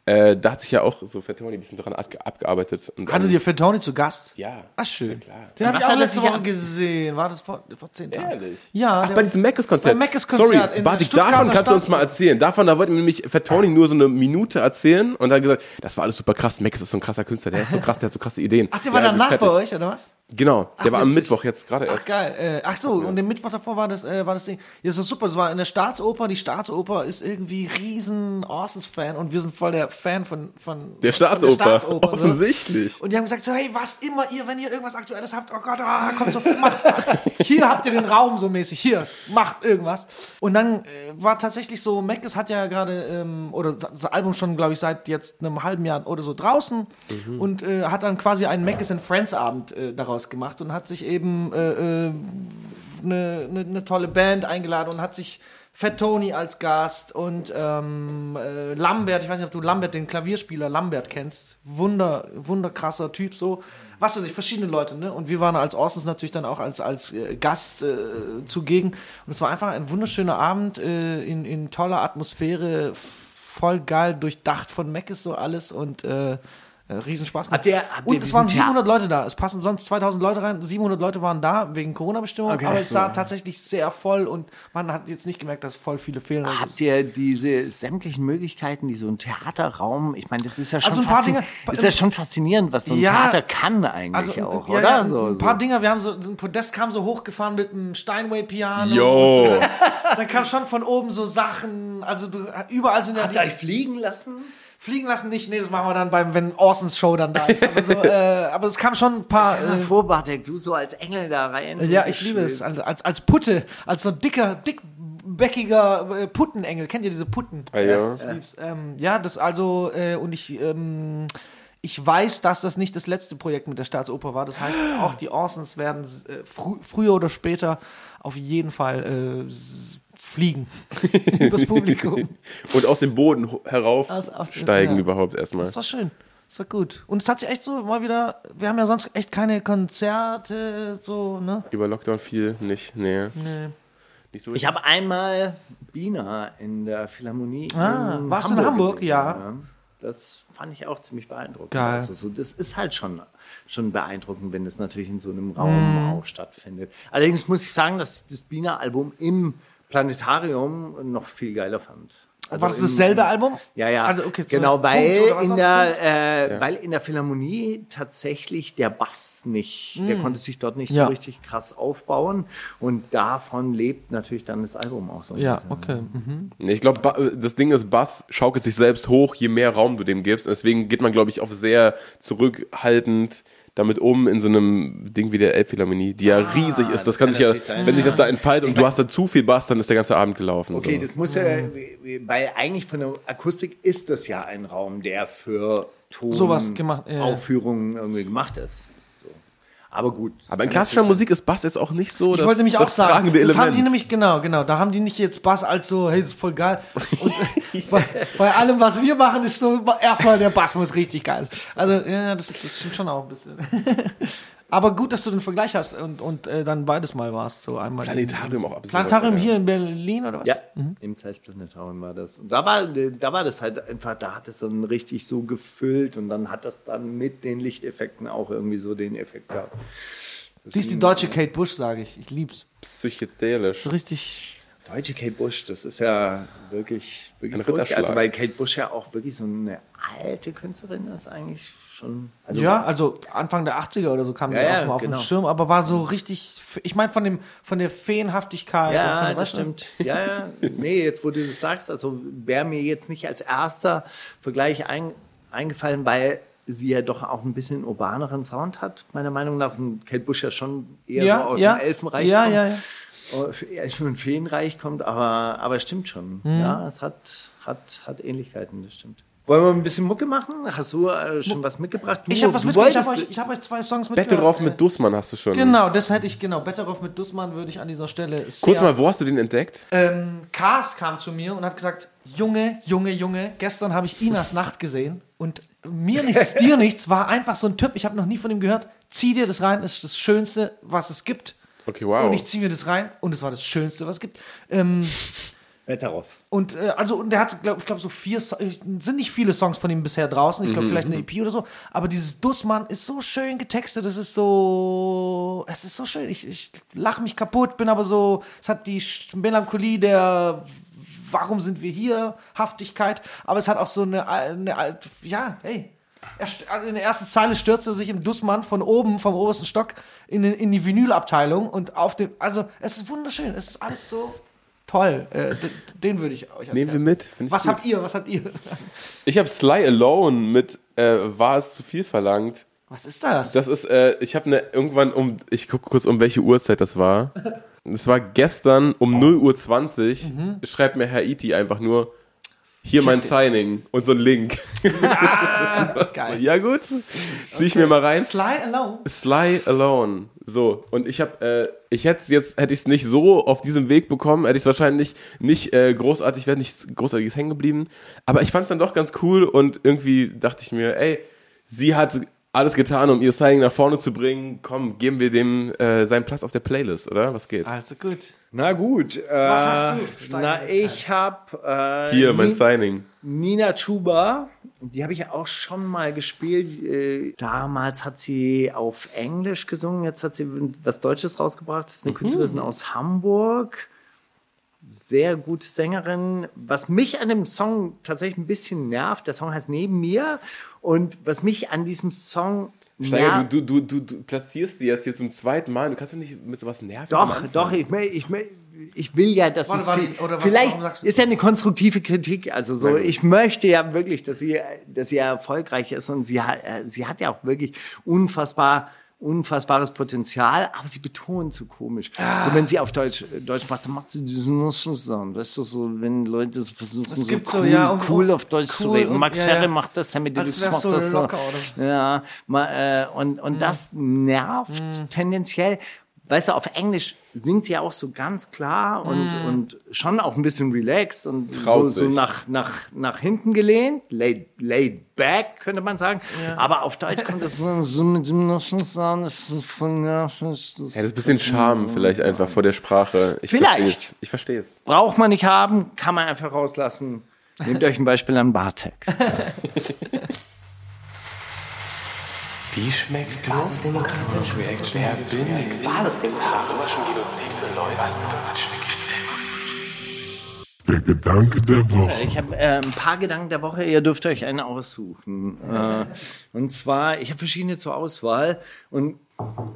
Äh, da hat sich ja auch so Fettoni ein bisschen dran abge abgearbeitet. Und Hattet dann- ihr Fettoni zu Gast? Ja. Ach, schön. klar. Den habe ich auch hat er letzte Woche gesehen. War das vor, vor zehn Tagen? Ehrlich? Ja. Ach, bei diesem Meckes-Konzert. Sorry, in Bartik, davon kannst du uns mal erzählen. Davon, da wollte mir nämlich Fettoni nur so eine Minute erzählen und hat gesagt, das war alles super krass. Meckes ist so ein krasser Künstler, der ist so krass, der hat so krasse Ideen. Ach, der war Ja, danach bei euch, oder was? Genau, der war am. Mittwoch jetzt gerade Ach erst. geil. Äh, ach so, und den Mittwoch davor war das, äh, war das Ding. Ja, das ist super. Das war in der Staatsoper. Die Staatsoper ist irgendwie riesen Orsons-Fan und wir sind voll der Fan von von Der von Staatsoper, so. offensichtlich. Und die haben gesagt so, hey, was immer ihr, wenn ihr irgendwas Aktuelles habt, oh Gott, ah, kommt so, macht, hier habt ihr den Raum so mäßig, hier, macht irgendwas. Und dann äh, war tatsächlich so, Mackes hat ja gerade, ähm, oder das Album schon, glaube ich, seit jetzt einem halben Jahr oder so draußen und äh, hat dann quasi einen Mackes and Friends Abend äh, daraus gemacht und hat sich eben äh, äh, eine, eine, eine tolle Band eingeladen und hat sich Fat Tony als Gast und ähm, äh, Lambert, ich weiß nicht, ob du Lambert, den Klavierspieler Lambert kennst. Wunder, wunderkrasser Typ, so. Was weiß ich, verschiedene Leute, ne? Und wir waren als Orsons natürlich dann auch als, als äh, Gast äh, zugegen. Und es war einfach ein wunderschöner Abend äh, in, in toller Atmosphäre, voll geil, durchdacht von Mac ist so alles und äh, Riesenspaß gemacht. Habt ihr- habt ihr und es waren diesen Thea- 700 Leute da. Es passen sonst 2000 Leute rein. 700 Leute waren da wegen Corona-Bestimmungen, Okay, aber es so. sah tatsächlich sehr voll und man hat jetzt nicht gemerkt, dass voll viele fehlen. Also Habt ihr diese sämtlichen Möglichkeiten, die so ein Theaterraum, ich meine, das ist ja schon, Also ein Dinge- ist ja schon faszinierend, was so ein Ja, Theater kann eigentlich auch, ja, oder? Ja, so, ein so. paar Dinger, wir haben so, so ein Podest kam so hochgefahren mit einem Steinway-Piano. Yo. und so. Dann kam schon von oben so Sachen, also du, überall sind ja Habt ihr euch fliegen lassen? Fliegen lassen nicht, nee, das machen wir dann beim, wenn Orsons Show dann da ist. Aber, so, äh, aber es kam schon ein paar. Äh, vor, Bartek, du so als Engel da rein. ja, ich liebe es. Als, als, als Putte, als so dicker, dickbäckiger äh, Puttenengel. Kennt ihr diese Putten? Ah, ja. Lieb's. Ähm, ja, das also, äh, und ich, ähm, ich weiß, dass das nicht das letzte Projekt mit der Staatsoper war. Das heißt, auch die Orsons werden äh, frü früher oder später auf jeden Fall äh, fliegen. Übers Publikum. Und aus dem Boden ho- herauf Aus- aus dem- steigen ja. überhaupt erstmal. Das war schön. Das war gut. Und es hat sich echt so mal wieder, wir haben ja sonst echt keine Konzerte, so, ne? Über Lockdown viel nicht, nee. Nee. Nicht so Ich habe einmal Bina in der Philharmonie Ah, in warst du in Hamburg? gesehen, Ja. Das fand ich auch ziemlich beeindruckend. Geil. Also so, das ist halt schon, schon beeindruckend, wenn das natürlich in so einem Raum Mhm. auch stattfindet. Allerdings muss ich sagen, dass das Bina-Album im Planetarium noch viel geiler fand. Also war das im- dasselbe Album? Ja, ja. Also, okay, so genau, Punkt, weil oder was in der, äh, weil in der Philharmonie tatsächlich der Bass nicht, der konnte sich dort nicht Mm. Ja. so richtig krass aufbauen und davon lebt natürlich dann das Album auch so. Ja, bisschen. okay. Mhm. Nee, Ich glaube, das Ding ist, Bass schaukelt sich selbst hoch, je mehr Raum du dem gibst. Deswegen geht man, glaube ich, auf sehr zurückhaltend damit um in so einem Ding wie der Elbphilharmonie, die ja riesig ist. Das, das kann kann sich ja, sein, wenn sich das da entfaltet und du hast da zu viel Bass, dann ist der ganze Abend gelaufen. Okay, so. das muss ja, weil eigentlich von der Akustik ist das ja ein Raum, der für Ton Sowas gemacht, ja. Aufführungen irgendwie gemacht ist. Aber gut. Aber in klassischer Musik ist Bass jetzt auch nicht so Ich das, wollte nämlich auch das sagen, tragende das haben die nämlich, genau, genau, da haben die nicht jetzt Bass als so, hey, das ist voll geil. Und bei, bei allem, was wir machen, ist so, erstmal der Bass muss richtig geil. Also, ja, das, das stimmt schon auch ein bisschen. Aber gut, dass du den Vergleich hast und, und äh, dann beides mal warst, so einmal. Planetarium auch absurd. Planetarium hier in Berlin oder was? Ja, im Zeitplanetarium war das. Und da war, da war das halt einfach, da hat es dann richtig so gefüllt und dann hat das dann mit den Lichteffekten auch irgendwie so den Effekt gehabt. Sie ist die deutsche Kate Bush, sage ich. Ich lieb's. Psychedelisch. So richtig. Deutsche Kate Bush, das ist ja wirklich, wirklich verrückt. Also weil Kate Bush ja auch wirklich so eine alte Künstlerin ist eigentlich schon. Also Ja, also Anfang der 80er oder so kam Ja, die ja, auf, auf genau. den Schirm, aber war so richtig, ich meine von dem von der Feenhaftigkeit. von Ja, der- das stimmt. Ja, ja. Nee, jetzt wo du das sagst, also wäre mir jetzt nicht als erster Vergleich ein, eingefallen, weil sie ja doch auch ein bisschen urbaneren Sound hat, meiner Meinung nach. Und Kate Bush ja schon eher Ja, so aus ja, dem Elfenreich ja, kommt. ja, ja. Oh, ein Feenreich kommt, aber, aber stimmt schon. Mhm. Ja, es hat, hat, hat Ähnlichkeiten, das stimmt. Wollen wir ein bisschen Mucke machen? Hast du äh, schon was mitgebracht? Du, Ich habe was mitgebracht. Ich habe euch, ich hab euch zwei Songs mitgebracht. drauf mit Dussmann hast du schon. Genau, das hätte ich, genau. Betteroff mit Dussmann würde ich an dieser Stelle sehr... Kurz mal, wo hast du den entdeckt? Ähm, Kars kam zu mir und hat gesagt, Junge, Junge, Junge, gestern habe ich Inas Nacht gesehen und mir nichts, dir nichts, war einfach so ein Typ, ich habe noch nie von ihm gehört, zieh dir das rein, das ist das Schönste, was es gibt. Okay, wow. Und ich zieh mir das rein und es war das Schönste, was es gibt. Ähm, Betteroff. und äh, also und der hat, glaube ich, glaube so vier, So- sind nicht viele Songs von ihm bisher draußen. Ich glaube vielleicht eine EP oder so. Aber dieses Dussmann ist so schön getextet. Es ist so, es ist so schön. Ich, ich lache mich kaputt, bin aber so. Es hat die Melancholie der Warum sind wir hier? Haftigkeit. Aber es hat auch so eine, eine alt- ja, hey. Er, also in der ersten Zeile stürzt er sich im Dussmann von oben, vom obersten Stock, in, den- in die Vinylabteilung und auf dem, also es ist wunderschön, es ist alles so toll. Äh, den würde ich euch Nehmen wir mit. Was gut. habt ihr? Was habt ihr? Ich habe Sly Alone mit äh, War es zu viel verlangt. Was ist das? Das ist, äh, ich habe eine irgendwann um, ich gucke kurz um welche Uhrzeit das war. Es war gestern um 0 Uhr 20. Mhm. Schreibt mir Herr Iti einfach nur, hier mein Signing und so ein Link. Geil. ja gut, zieh ich mir mal rein. Sly Alone. Sly Alone. So, und ich habe, äh, ich hätte jetzt, hätte ich es nicht so auf diesem Weg bekommen, hätte ich es wahrscheinlich nicht äh, großartig, wäre nichts Großartiges hängen geblieben. Aber ich fand es dann doch ganz cool und irgendwie dachte ich mir, ey, sie hat alles getan, um ihr Signing nach vorne zu bringen. Komm, geben wir dem äh, seinen Platz auf der Playlist, oder? Was geht? Also gut. Na gut. Äh, Was hast du, Stein? Na, ich habe äh, Hier, mein Ni- Signing. Nina Chuba. Die habe ich ja auch schon mal gespielt. Äh, damals hat sie auf Englisch gesungen. Jetzt hat sie was Deutsches rausgebracht. Das ist eine Künstlerin aus Hamburg. Sehr gute Sängerin. Was mich an dem Song tatsächlich ein bisschen nervt, der Song heißt Neben mir. Und was mich an diesem Song Steiger, nervt, du, du, du, du platzierst sie jetzt hier zum zweiten Mal. Du kannst doch nicht mit sowas nerven. Doch, doch, ich, mein- ich, mein- ich will ja, dass Warte, es warte, viel, oder was- vielleicht ist ja eine konstruktive Kritik, also so, gut. ich möchte ja wirklich, dass sie, dass sie erfolgreich ist und sie hat, äh, sie hat ja auch wirklich unfassbar, unfassbares Potenzial, aber sie betont so komisch. Ah. So, wenn sie auf Deutsch, Deutsch macht, dann macht sie diesen Nuschen Sound, weißt du, so, wenn Leute so versuchen, so cool, so, ja, und- cool auf Deutsch zu cool reden. und- Max ja, Herre ja. macht das, Sammy Deluxe macht so das so. locker, oder? Ja, ma, äh, und, und Mhm. das nervt tendenziell. Weißt du, auf Englisch singt sie ja auch so ganz klar und, Mhm. und schon auch ein bisschen relaxed und so, Traut so sich. nach, nach, nach hinten gelehnt, laid, laid back, könnte man sagen. Aber auf Deutsch kommt das so so mit dem Ja, das ist ein bisschen Charme vielleicht einfach vor der Sprache. Ich Vielleicht. versteh's. Ich verstehe es. braucht man nicht haben, kann man einfach rauslassen. Nehmt euch ein Beispiel an Bartek. Wie schmeckt Basisdemokratisch? Reaction? Wer bin ich? Basisdemokratisch. Genozid für Leute. Was bedeutet Schnickis Der Gedanke der Woche. Ich habe äh, ein paar Gedanken der Woche, ihr dürft euch einen aussuchen. Äh, und zwar, ich habe verschiedene zur Auswahl und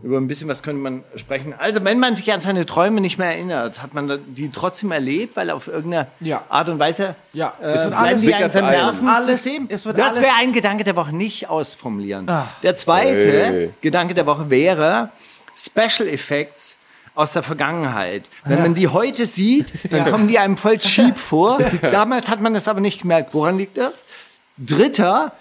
über ein bisschen was könnte man sprechen. Also, wenn man sich an seine Träume nicht mehr erinnert, hat man die trotzdem erlebt, weil auf irgendeine Ja. Art und Weise Ja. äh, Es wird alles- die Alles- Nervensystem. es wird das alles- wäre ein Gedanke der Woche nicht ausformulieren. Ah. Der zweite Hey. Gedanke der Woche wäre Special Effects aus der Vergangenheit. Wenn man die heute sieht, dann kommen die einem voll cheap vor. Damals hat man das aber nicht gemerkt. Woran liegt das? Dritter,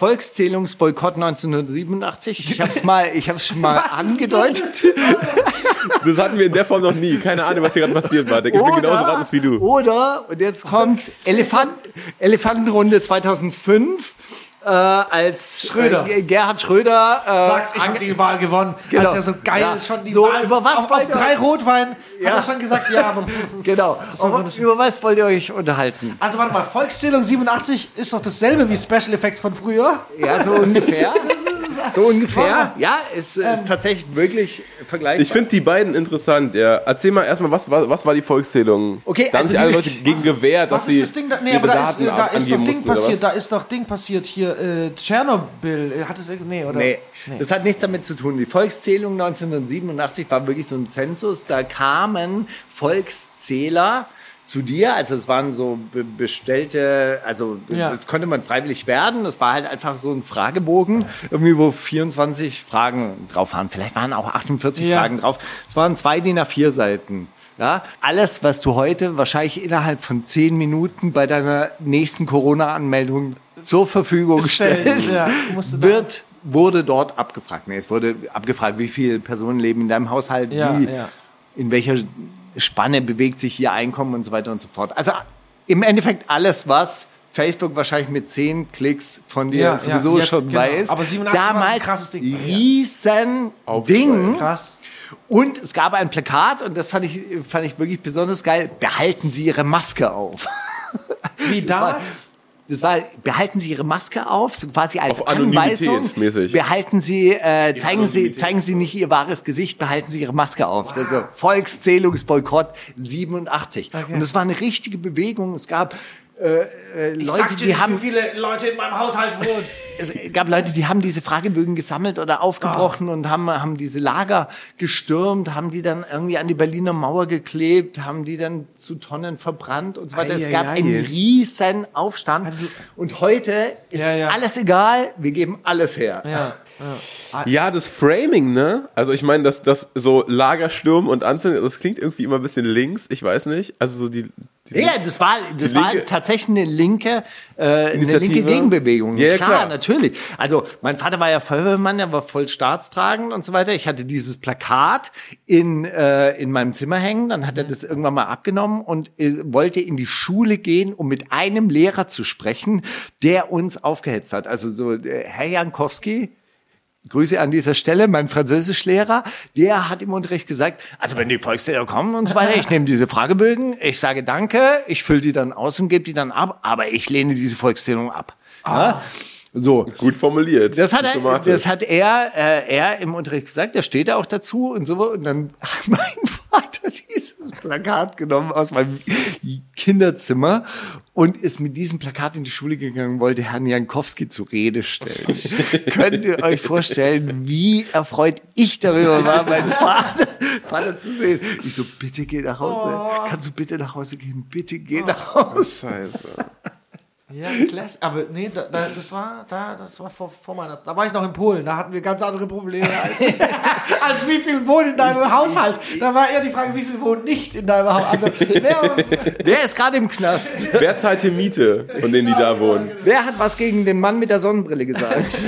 Volkszählungsboykott 1987. Ich habe es mal, ich habe es schon mal angedeutet. Das hatten wir in der Form noch nie. Keine Ahnung, was hier gerade passiert war. Ich bin genauso ratlos wie du. Oder, und jetzt kommt Elefant, Elefantenrunde 2005, äh, als Schröder. Äh, Gerhard Schröder äh, sagt, ich habe die Wahl gewonnen. Genau. Als er so geil Ja. schon die So, Wahl über was auf, auf wollt ihr- drei Rotwein Ja. hat er schon gesagt, ja. Aber, Genau. wunderschön. über was wollt ihr euch unterhalten? also warte mal, Volkszählung 87 ist doch dasselbe wie Special Effects von früher. Ja, so ungefähr. So ungefähr. Ja, es ist tatsächlich wirklich vergleichbar. Ich finde die beiden interessant, ja. Erzähl mal erstmal, was, war- was war die Volkszählung? Okay, da haben also sich alle Leute gegen gewehrt, dass Was sie ist das Ding? Da, nee, aber da ist, äh, da ist doch Ding mussten, passiert. was? Da ist doch Ding passiert hier. Äh, Tschernobyl. Äh, Hat es nee oder? Nee, das hat nichts damit zu tun. Die Volkszählung 1987 war wirklich so ein Zensus. Da kamen Volkszähler zu dir. Also es waren so be bestellte, also Ja. das konnte man freiwillig werden. Das war halt einfach so ein Fragebogen, irgendwie wo 24 Fragen drauf waren. Vielleicht waren auch 48 Ja. Fragen drauf. Es waren zwei DIN A4 Seiten. Ja, alles, was du heute wahrscheinlich innerhalb von zehn Minuten bei deiner nächsten Corona-Anmeldung zur Verfügung Stellst, ja. Wird, wurde dort abgefragt. Nee, es wurde abgefragt, wie viele Personen leben in deinem Haushalt, Ja, wie, in welcher Spanne bewegt sich ihr Einkommen und so weiter und so fort. Also im Endeffekt alles, was Facebook wahrscheinlich mit zehn Klicks von dir Ja, sowieso ja, jetzt, schon genau. weiß. Aber 87 war ein damals krasses Ding. riesen Aufschrei. Ding. Krass. Und es gab ein Plakat und das fand ich, fand ich wirklich besonders geil. Behalten Sie Ihre Maske auf. Wie damals? Das war, behalten Sie Ihre Maske auf, so quasi als Auf Anweisung. mäßig. Behalten Sie, äh, zeigen Sie, zeigen Sie nicht Ihr wahres Gesicht, behalten Sie Ihre Maske auf. Also Volkszählungsboykott 87. Und es war eine richtige Bewegung. Es gab äh, äh, Leute, die haben, wie viele Leute in meinem Haushalt wohnen. es gab Leute, die haben diese Fragebögen gesammelt oder aufgebrochen und haben, haben diese Lager gestürmt, haben die dann irgendwie an die Berliner Mauer geklebt, haben die dann zu Tonnen verbrannt und so weiter. es gab einen riesen Aufstand. Und heute ist Ja, ja. alles egal, wir geben alles her. ja. Ja, das Framing, ne? Also ich meine, dass das so Lagersturm und Anzündung, das klingt irgendwie immer ein bisschen links, ich weiß nicht. Also so die, die Ja, das war, das war tatsächlich eine linke, äh, eine linke Gegenbewegung. Ja, klar, klar. natürlich. Also mein Vater war ja Feuerwehrmann, der war voll staatstragend und so weiter. Ich hatte dieses Plakat in, äh, in meinem Zimmer hängen. Dann hat er das irgendwann mal abgenommen und äh, wollte in die Schule gehen, um mit einem Lehrer zu sprechen, der uns aufgehetzt hat. Also so äh, Herr Jankowski, Grüße an dieser Stelle, mein Französischlehrer, der hat im Unterricht gesagt, also wenn die Volkslehrer kommen und so weiter, ich nehme diese Fragebögen, ich sage Danke, ich fülle die dann aus und gebe die dann ab, aber ich lehne diese Volkszählung ab. Ja? So. gut formuliert. Das hat er, das hat er, äh, er im Unterricht gesagt, da steht er auch dazu und so. Und dann hat Vater dieses Plakat genommen aus meinem Kinderzimmer und ist mit diesem Plakat in die Schule gegangen, wollte Herrn Jankowski zur Rede stellen. Könnt ihr euch vorstellen, wie erfreut ich darüber war, meinen Vater, Vater zu sehen? Ich so, bitte geh nach Hause. Kannst du bitte nach Hause gehen? Bitte geh nach Hause. Scheiße. Ja, klasse. Aber nee, da, da, das war, da, das war vor, vor meiner. Da war ich noch in Polen. Da hatten wir ganz andere Probleme als, als wie viel wohnen in deinem Haushalt. Da war eher die Frage, wie viel wohnen nicht in deinem Haushalt. Also wer, Wer ist gerade im Knast? Wer zahlt hier Miete von denen, die da wohnen? Wer hat was gegen den Mann mit der Sonnenbrille gesagt?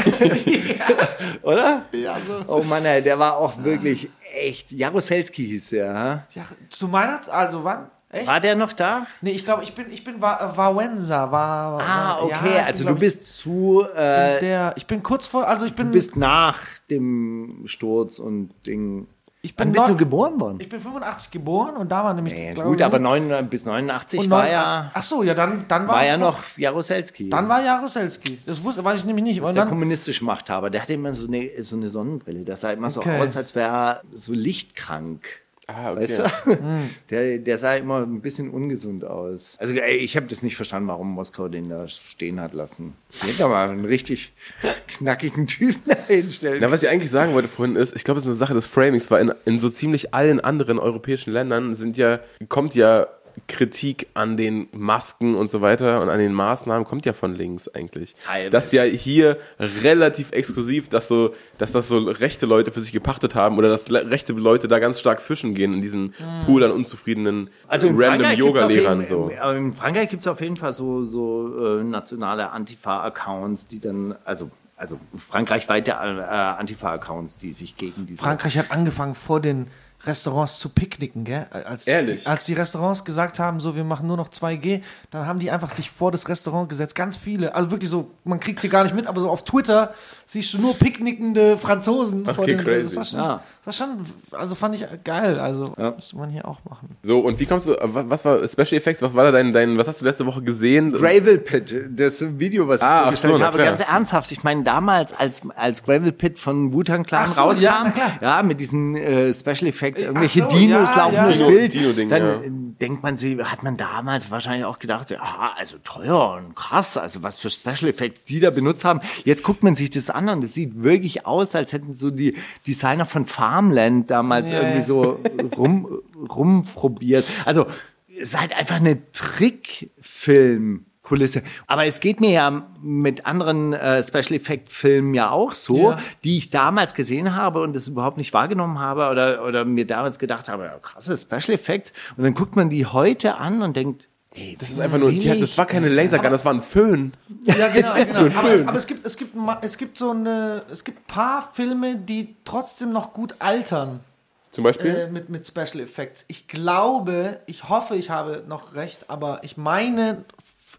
Oder? ja, so. Oh Mann, ey, der war auch wirklich echt. Jaroselski hieß der. ha? ja, zu meiner, also wann? Echt? War der noch da? Nee, ich glaube, ich bin, ich bin Wa- Wawensa. War, Ah, ja, okay. bin, also glaub du bist zu, ich, äh, der, ich bin kurz vor, also ich bin, du bist nach dem Sturz und Ding. ich bin Wann bist du geboren worden? Ich bin 85 geboren und da war nämlich, Ja, glaub gut, ich, aber 9, bis 89 und war neun- ja, Ach so, ja, dann, dann war, war ja noch Jaroselski. Dann war Jaroselski. Das wusste, weiß ich nämlich nicht. Das ist der kommunistische Machthaber. Der hatte immer so eine, so eine Sonnenbrille. Das sah immer so Okay. aus, als wäre er so lichtkrank. Ah, okay. Weißt du? Der, der sah immer ein bisschen ungesund aus. Also ey, ich habe das nicht verstanden, warum Moskau den da stehen hat lassen. Ich hätte mal einen richtig knackigen Typen da hinstellen. Na, was ich eigentlich sagen wollte vorhin ist, ich glaube, es ist eine Sache des Framings, weil in, in so ziemlich allen anderen europäischen Ländern sind ja, kommt ja Kritik an den Masken und so weiter und an den Maßnahmen kommt ja von links eigentlich. Teilweise. Das ja hier relativ exklusiv, dass so, dass das so rechte Leute für sich gepachtet haben oder dass rechte Leute da ganz stark fischen gehen in diesem Pool an unzufriedenen Also in random Yoga-Lehrern so. Aber in Frankreich gibt es auf jeden Fall so, so äh, nationale Antifa-Accounts, die dann, also, also frankreichweite äh, Antifa-Accounts, die sich gegen diese. Frankreich hat angefangen vor den Restaurants zu picknicken, gell? Als, Ehrlich? Die, als die Restaurants gesagt haben, so wir machen nur noch 2G, dann haben die einfach sich vor das Restaurant gesetzt. Ganz viele. Also wirklich so, man kriegt sie gar nicht mit, aber so auf Twitter siehst du nur picknickende Franzosen vor Okay, den crazy. Das war schon, Ja. das war schon, also fand ich geil. Also müsste man hier auch machen. So, und wie kommst du, wa- was war Special Effects, was war da dein, dein, was hast du letzte Woche gesehen? Gravel Pit, das Video, was ich Ah, ach vorgestellt so, habe, klar. ganz ernsthaft. Ich meine, damals, als, als Gravel Pit von Wu-Tang Clan so, rauskam, ja, ja, mit diesen äh, Special Effects, irgendwelche so, Dinos ja, laufen ja. durchs Dino- Bild, Dino-Ding, dann ja. denkt man sich, hat man damals wahrscheinlich auch gedacht, ja, also teuer und krass, also was für Special Effects die da benutzt haben. Jetzt guckt man sich das an und es sieht wirklich aus, als hätten so die Designer von Farmland damals Ja, irgendwie so rum, rumprobiert. Also es ist halt einfach eine Trickfilmkulisse. Aber es geht mir ja mit anderen äh, Special Effect Filmen ja auch so, Ja. die ich damals gesehen habe und das überhaupt nicht wahrgenommen habe oder, oder mir damals gedacht habe, ja, krasse Special Effects. Und dann guckt man die heute an und denkt, ey, Das ist einfach nur, die, hat- das war keine Lasergun, das war ein Föhn. Ja, genau, genau. Aber, es, aber es gibt, es gibt, es gibt so eine, es gibt paar Filme, die trotzdem noch gut altern. Zum Beispiel? äh, mit, mit Special Effects. Ich glaube, ich hoffe, ich habe noch recht, aber ich meine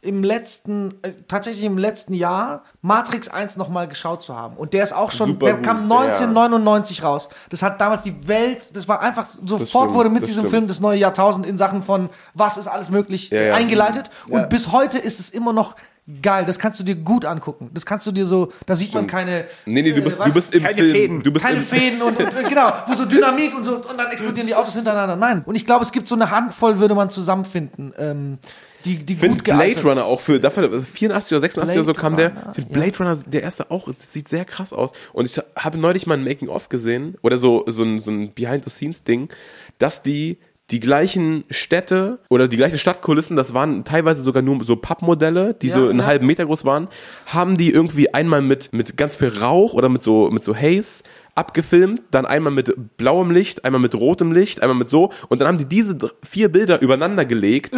im letzten, äh, tatsächlich im letzten Jahr Matrix 1 nochmal geschaut zu haben. Und der ist auch schon, Super der gut, kam ja. 1999 raus. Das hat damals die Welt, das war einfach, sofort stimmt, wurde mit diesem stimmt. Film das neue Jahrtausend in Sachen von was ist alles möglich Ja, ja. eingeleitet. Und bis heute ist es immer noch geil. Das kannst du dir gut angucken. Das kannst du dir so, da sieht man keine. Nee, nee, du äh, bist, was? du bist im Keine Film. Fäden. Du bist keine im Fäden und, und und genau, wo so Dynamit und so und dann explodieren die Autos hintereinander. Nein. Und ich glaube, es gibt so eine Handvoll, würde man zusammenfinden, ähm, die, die finde gut Blade Runner auch für, dafür, also 84 oder 86 oder so Blade kam der, Runner, finde Blade Runner, der erste auch, sieht sehr krass aus. Und ich habe neulich mal ein Making-of gesehen, oder so, so ein, so ein Behind-the-Scenes-Ding, dass die die gleichen Städte oder die gleichen Stadtkulissen, das waren teilweise sogar nur so Pappmodelle, die Ja, so einen ja. halben Meter groß waren, haben die irgendwie einmal mit, mit ganz viel Rauch oder mit so, mit so Haze abgefilmt, dann einmal mit blauem Licht, einmal mit rotem Licht, einmal mit so und dann haben die diese vier Bilder übereinander gelegt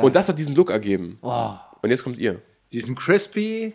und das hat diesen Look ergeben. Und jetzt kommt ihr. diesen crispy,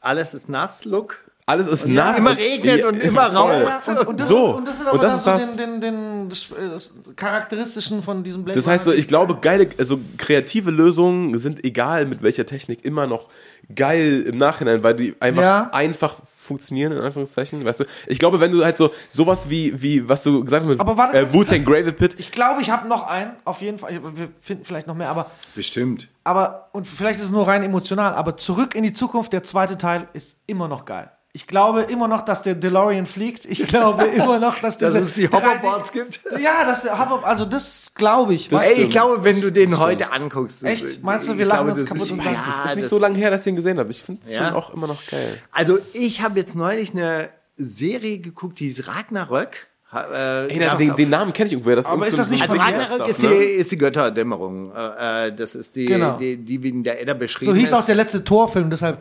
alles ist nass Look. Alles ist nass. immer und- regnet Ja, und immer voll. Rauch. Und, und, das, So. und das ist aber Und das ist so das. Den, den, den, das, äh, das Charakteristischen von diesem Blade Das heißt so, ich glaube, geile, also kreative Lösungen sind egal mit welcher Technik immer noch geil im Nachhinein, weil die einfach Ja. einfach funktionieren, in Anführungszeichen, weißt du. Ich glaube, wenn du halt so, sowas wie, wie, was du gesagt hast mit Aber warte äh. Wu-Tang Gravel Pit, Ich glaube, ich habe noch einen, auf jeden Fall. Wir finden vielleicht noch mehr, aber Bestimmt. aber, und vielleicht ist es nur rein emotional, aber zurück in die Zukunft, der zweite Teil ist immer noch geil. Ich glaube immer noch, dass der DeLorean fliegt. Ich glaube immer noch, dass, Dass es die 3D Hoverboards gibt. Ja, dass der Hover, also das glaube ich. Das Ey, ich glaube, wenn du den heute anguckst. Echt? Meinst du, wir lachen glaube, uns das kaputt ist- und ja, das ist ist nicht das- so lange her, dass ich ihn gesehen habe. Ich finde es Ja. schon auch immer noch geil. Also, ich habe jetzt neulich eine Serie geguckt, die ist Ragnarök. Ha- Äh, Ey, das, den, den Namen kenne ich irgendwoher. Das Aber ist das nicht also von Ragnarök ist die, ist die Götterdämmerung. Äh, äh, das ist die, Genau. die, die wie in der Edda beschrieben So hieß ist. auch der letzte Torfilm, deshalb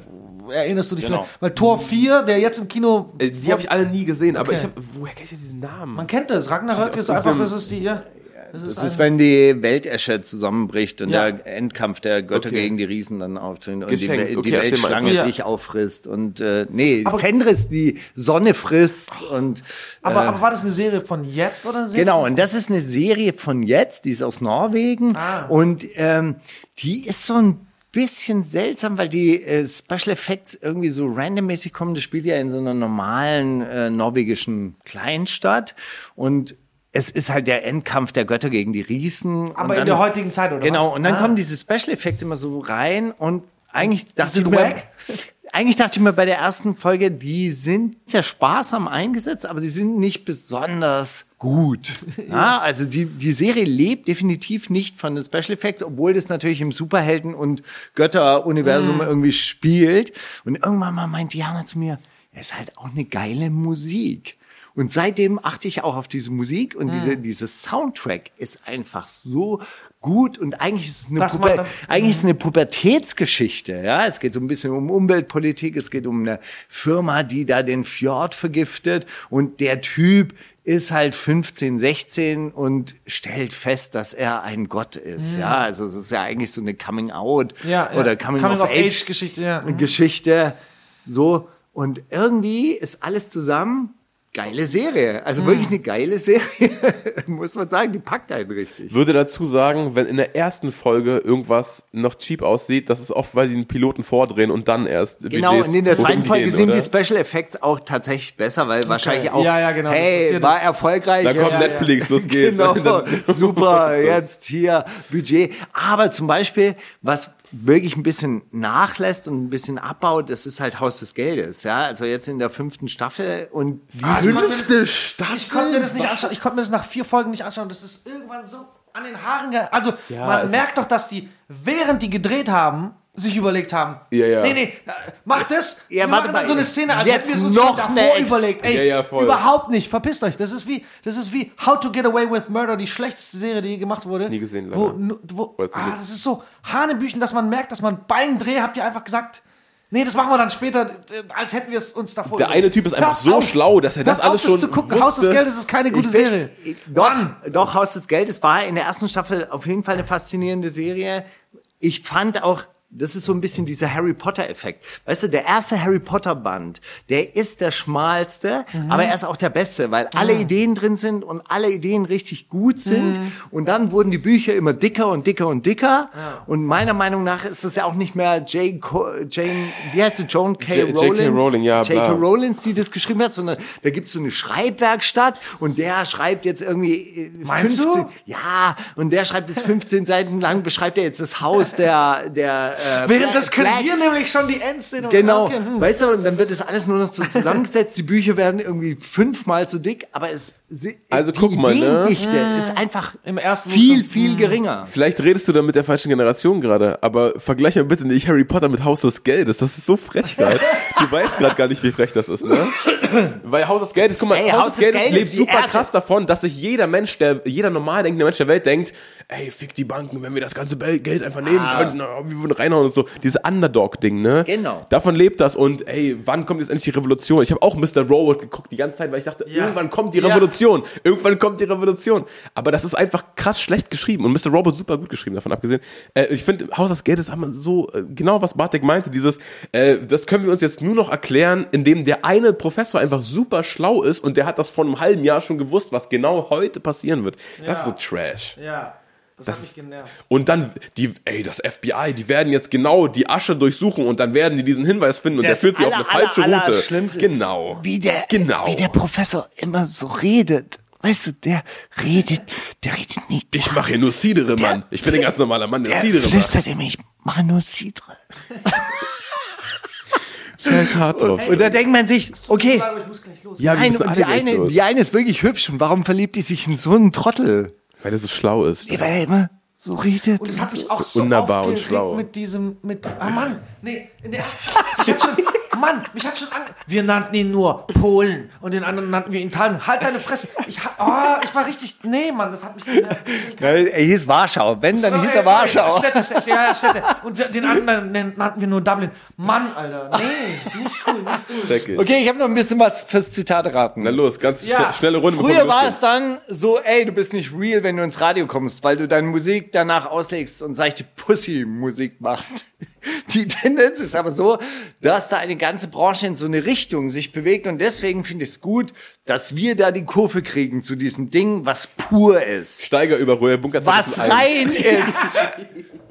erinnerst du dich Genau. vielleicht. Weil Tor 4, der jetzt im Kino. Äh, Die habe ich alle nie gesehen, aber Okay. ich hab, woher kenne ich denn diesen Namen? Man kennt das. Ragnarök ist einfach, das ist die, ja. Das ist, Das ist, wenn die Weltesche zusammenbricht und Ja. der Endkampf der Götter Okay. gegen die Riesen dann auftritt und Geschenkt. die, Okay, die Weltschlange einfach. sich auffrisst und äh, nee, Aber- Fenris die Sonne frisst und aber, äh, aber war das eine Serie von jetzt oder eine Serie? Genau, und das ist eine Serie von jetzt, die ist aus Norwegen Ah. und ähm, die ist so ein bisschen seltsam, weil die äh, Special Effects irgendwie so randommäßig kommen. Das spielt ja in so einer normalen äh, norwegischen Kleinstadt und es ist halt der Endkampf der Götter gegen die Riesen. Aber und in dann, der heutigen Zeit, oder Genau, was? und dann Ah. kommen diese Special Effects immer so rein und eigentlich dachte ich mir, eigentlich dachte ich mir bei der ersten Folge, die sind sehr sparsam eingesetzt, aber die sind nicht besonders gut. Ja, also die, die Serie lebt definitiv nicht von den Special Effects, obwohl das natürlich im Superhelden- und Götter-Universum Mhm. irgendwie spielt. Und irgendwann mal meint Diana zu mir, es ist halt auch eine geile Musik. Und seitdem achte ich auch auf diese Musik und diese, dieses Soundtrack ist einfach so gut und eigentlich ist es eine, Puber dann- eigentlich ist eine Pubertätsgeschichte. Ja, es geht so ein bisschen um Umweltpolitik, es geht um eine Firma, die da den Fjord vergiftet und der Typ ist halt 15, 16 und stellt fest, dass er ein Gott ist. Ja, also es ist ja eigentlich so eine Coming Out Ja, ja. oder Coming, Coming of, of Age, Age Geschichte, ja. Mhm. Geschichte. So und irgendwie ist alles zusammen geile Serie. Also wirklich eine geile Serie, muss man sagen. Die packt einen richtig. Würde dazu sagen, wenn in der ersten Folge irgendwas noch cheap aussieht, das ist oft, weil die einen Piloten vordrehen und dann erst Genau, Budgets und in der zweiten Folge gehen, sind oder? die Special Effects auch tatsächlich besser, weil wahrscheinlich auch, Ja, ja, genau, hey, war erfolgreich. Dann kommt ja, Netflix, los geht's. Genau, super, jetzt hier Budget. Aber zum Beispiel, was wirklich ein bisschen nachlässt und ein bisschen abbaut, das ist halt Haus des Geldes. Ja, also jetzt in der fünften Staffel und die Ah, ich konnte mir fünfte das- Ich konnte mir das nicht anschauen. Ich konnte mir das nach vier Folgen nicht anschauen. Das ist irgendwann so an den Haaren. Also Ja, man merkt doch, dass die, während die gedreht haben, sich überlegt haben. Ja, ja. Nee, nee, äh, mach das. Ja, wir warte machen dann mal, so eine Szene, als jetzt hätten wir es uns noch schon davor überlegt. Ey, Ja, ja, voll. überhaupt nicht. Verpisst euch. Das ist wie, das ist wie How to Get Away with Murder, die schlechteste Serie, die je gemacht wurde. Nie gesehen, Wo, leider. wo, zum ah, das ist so Hanebüchen, dass man merkt, dass man beim Dreh habt ihr einfach gesagt, Nee, das machen wir dann später, äh, als hätten wir es uns davor Der überlegt. eine Typ ist einfach Hört so auf. schlau, dass er das Hört auf, alles schon zu gucken. Haus des. Geldes ist keine gute Ich Serie. Doch, doch, Haus des Geldes war in der ersten Staffel auf jeden Fall eine faszinierende Serie. Ich fand auch, das ist so ein bisschen dieser Harry Potter-Effekt. Weißt du, der erste Harry Potter-Band, der ist der schmalste, Mhm. aber er ist auch der beste, weil alle Ideen drin sind und alle Ideen richtig gut sind. Mhm. Und dann wurden die Bücher immer dicker und dicker und dicker. Und meiner Meinung nach ist das ja auch nicht mehr Jane, Co Jane wie heißt sie, Joan K. Rowling? Rowling, ja, J.K. Rowlands, die das geschrieben hat, sondern da gibt's so eine Schreibwerkstatt und der schreibt jetzt irgendwie äh, Meinst du? ja, und der schreibt jetzt 15 Seiten lang, beschreibt er jetzt das Haus der, der äh, Während das können Blacks. wir nämlich schon die Endszene. Genau, Okay, hm. weißt du, und dann wird das alles nur noch so zusammengesetzt. Die Bücher werden irgendwie fünfmal so dick, aber es Also die guck mal, ne? Ideendichte ist einfach Im ersten viel, viel geringer. Vielleicht redest du da mit der falschen Generation gerade, aber vergleich mal bitte nicht Harry Potter mit Haus des Geldes. Das ist so frech gerade. Du weißt gerade gar nicht, wie frech das ist, ne? Weil Haus des Geldes, guck mal, Ey, Haus, Haus des des Geldes Geldes, lebt super erste- krass davon, dass sich jeder Mensch, der, jeder normal denkende Mensch der Welt denkt, ey, fick die Banken, wenn wir das ganze Geld einfach nehmen könnten, oh, wir würden reinhauen und so. Dieses Underdog-Ding, ne? Genau. Davon lebt das und ey, wann kommt jetzt endlich die Revolution? Ich habe auch Mr. Robot geguckt die ganze Zeit, weil ich dachte, Ja. irgendwann kommt die Ja. Revolution. Irgendwann kommt die Revolution. Aber das ist einfach krass schlecht geschrieben und Mr. Robot super gut geschrieben, davon abgesehen. Äh, ich finde, Haus des Geldes haben wir so, äh, genau was Bartek meinte, dieses, äh, das können wir uns jetzt nur noch erklären, indem der eine Professor einfach super schlau ist und der hat das vor einem halben Jahr schon gewusst, was genau heute passieren wird. Das ist so Trash. Ja, das, Das hat mich genervt. Und dann, die, ey, das FBI, die werden jetzt genau die Asche durchsuchen und dann werden die diesen Hinweis finden und der Das führt sie auf eine aller, falsche aller, Route. Allerschlimmste ist, genau. Wie der, genau. wie der Professor immer so redet. Weißt du, der redet, der redet nicht. ich mache hier nur Sidere, Mann. Ich bin ein ganz normaler Mann, der Der Sidere macht. flüstert immer, ich mache nur hart drauf. Und da denkt man sich, okay. Ja, und die eine, die eine ist wirklich hübsch. Und warum verliebt die sich in so einen Trottel? Weil der so schlau ist. Weil er immer so redet. Und es hat mich auch So so wunderbar und schlau. mit diesem, mit, ah Mann, nee, in der ersten, ich hatte schon, Mann, mich hat schon an, wir nannten ihn nur Polen und den anderen nannten wir Italien. Halt deine Fresse. Ich, oh, ich war richtig, nee, Mann, das hat mich genervt. Er hieß Warschau. Wenn, dann hieß Ey, er Warschau. Städte, Städte, ja, ja, Städte. Und wir, den anderen nannten wir nur Dublin. Mann, Alter, nee, nicht cool, nicht cool. Okay, ich habe noch ein bisschen was fürs Zitat raten. Na los, ganz Ja. schne- schnelle Runde. Früher war es dann so, ey, du bist nicht real, wenn du ins Radio kommst, weil du deine Musik danach auslegst und seichte Pussy-Musik machst. Die Tendenz ist aber so, dass da eine ganze Branche in so eine Richtung sich bewegt und deswegen finde ich es gut, dass wir da die Kurve kriegen zu diesem Ding, was pur ist. Steiger über Royal Bunker Was 2001. rein ist.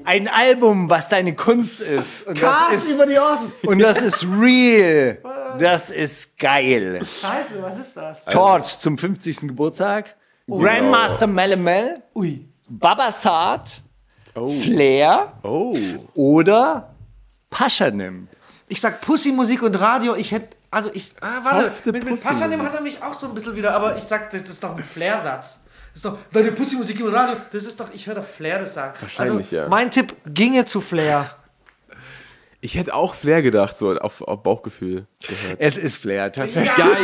Ein Album, was deine Kunst ist. Und das ist, die Ohren. und das ist real. Das ist geil. Scheiße, was ist das? Torch zum 50. Geburtstag. Grandmaster Melemel, Ui. Babasat, Oh. Flair oh. oder Paschanim. Ich sag Pussy-Musik und Radio, ich hätte, also ich, ah, warte, Softe mit, mit Pussy. Paschanim hat er mich auch so ein bisschen wieder, aber ich sag, das ist doch ein Flair-Satz. Das ist doch, deine Pussy-Musik im Radio, das ist doch, ich höre doch Flair das sagen. Wahrscheinlich, also, ja. Mein Tipp ginge zu Flair. Ich hätte auch Flair gedacht, so auf, auf Bauchgefühl gehört. Es ist Flair, tatsächlich. Geil.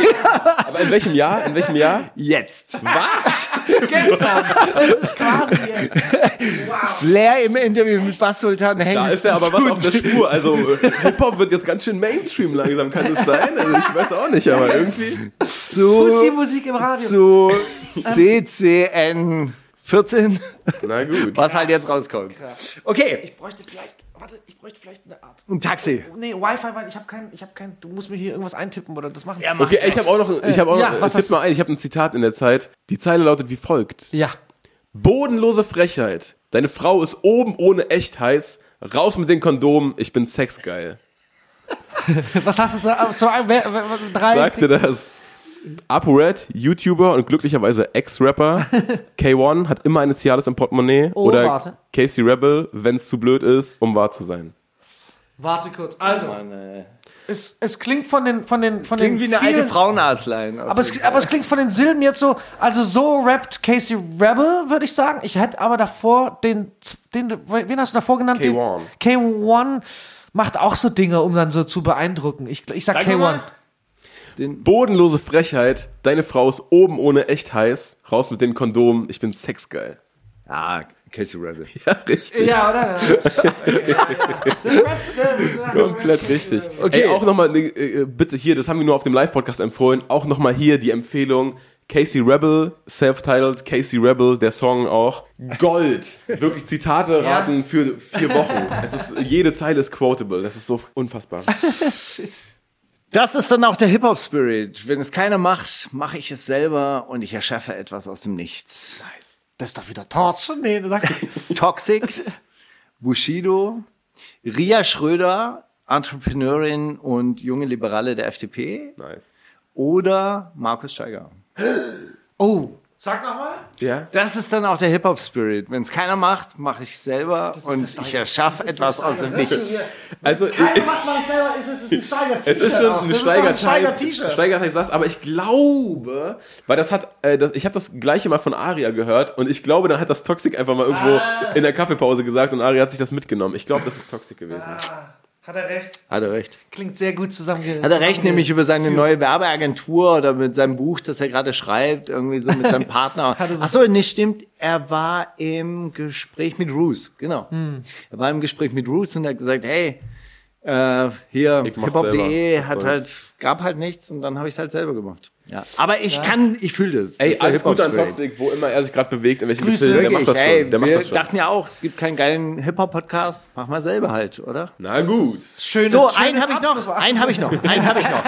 Aber in welchem Jahr? In welchem Jahr? Jetzt. Gestern. Das ist quasi jetzt. Flair im Interview mit Bass Sultan hängt. Da ist ja aber was auf der Spur. Also Hip-Hop wird jetzt ganz schön Mainstream langsam, kann das sein? Also ich weiß auch nicht, aber irgendwie. zu, Pussy-Musik im Radio. zu CCN 14, Na gut. was halt jetzt rauskommt. Okay, Ich bräuchte vielleicht, warte, ich bräuchte vielleicht eine Art. ein Taxi. Nee, Wi-Fi, weil ich habe kein, ich habe kein, du musst mir hier irgendwas eintippen oder das machen. Okay, ich habe auch noch, ich habe auch Ja, noch, was tipp hast du? mal ein, ich habe ein Zitat in der Zeit. Die Zeile lautet wie folgt. Ja. Bodenlose Frechheit. Deine Frau ist oben ohne echt heiß. Raus mit den Kondomen, ich bin sexgeil. Was hast du zu, zu wer, wer, wer, drei? Sagte das ApoRed, YouTuber und glücklicherweise Ex-Rapper. K1 hat immer eine Cialis im Portemonnaie. Oh, oder warte. Casey Rebel, wenn es zu blöd ist, um wahr zu sein. Warte kurz. Also, es, es klingt von den, von den, von Klingt den wie eine vielen, alte Frauenarztlein. Aber es, aber es klingt von den Silben jetzt so, also so rappt Casey Rebel, würde ich sagen. Ich hätte aber davor den, den, wen hast du davor genannt? K1. Den, K1 macht auch so Dinge, um dann so zu beeindrucken. Ich, ich sag, Sag K1. Mal. Bodenlose Frechheit. Deine Frau ist oben ohne echt heiß. Raus mit den Kondomen, ich bin sexgeil. Ah, Casey Rebel. Ja, richtig. Ja, oder? Komplett richtig. Okay. Ey, auch nochmal, äh, bitte hier, das haben wir nur auf dem Live-Podcast empfohlen, auch nochmal hier die Empfehlung, Casey Rebel, self-titled, Casey Rebel, der Song auch, Gold. Wirklich Zitate raten für vier Wochen. Es ist, jede Zeile ist quotable, das ist so unfassbar. Das ist dann auch der Hip-Hop-Spirit. Wenn es keiner macht, mache ich es selber und ich erschaffe etwas aus dem Nichts. Nice. Das ist doch wieder Torch. Nee, du sagst. Toxic, Bushido, Ria Schröder, Entrepreneurin und junge Liberale der FDP Nice. oder Markus Steiger. Oh, sag nochmal. Ja? Das ist dann auch der Hip-Hop-Spirit. Wenn es keiner macht, mache ich selber und ich erschaffe etwas aus dem Nichts. Also, Keiner macht man selber, ist es ist ein Steiger-T-Shirt. Es ist schon ein Steiger-T-Shirt. Satz, aber ich glaube, weil das hat, äh, das, ich habe das gleiche mal von Aria gehört und ich glaube, dann hat das Toxic einfach mal irgendwo Ah. in der Kaffeepause gesagt und Aria hat sich das mitgenommen. Ich glaube, das ist Toxic gewesen. Hat er recht? Hat er recht. Klingt sehr gut zusammen. Hat er recht, nämlich über seine neue Werbeagentur oder mit seinem Buch, das er gerade schreibt, irgendwie so mit seinem Partner. Ach so, nicht stimmt. Er war im Gespräch mit Roos, genau. Er war im Gespräch mit Roos und hat gesagt, hey, äh, hier hiphop.de hat halt. Gab halt nichts und dann habe ich es halt selber gemacht. Ja. Aber ich kann, ich fühle das. das Ey, ist der alles Gute an. Toxic, wo immer er sich gerade bewegt, in welchem Grüße. Gefilde, der macht das schon. Der macht wir das schon. dachten ja auch, es gibt keinen geilen Hip-Hop-Podcast. Mach mal selber halt, oder? Na gut. Schönes, So, schönes einen habe ich noch, einen habe ich noch, einen habe ich noch.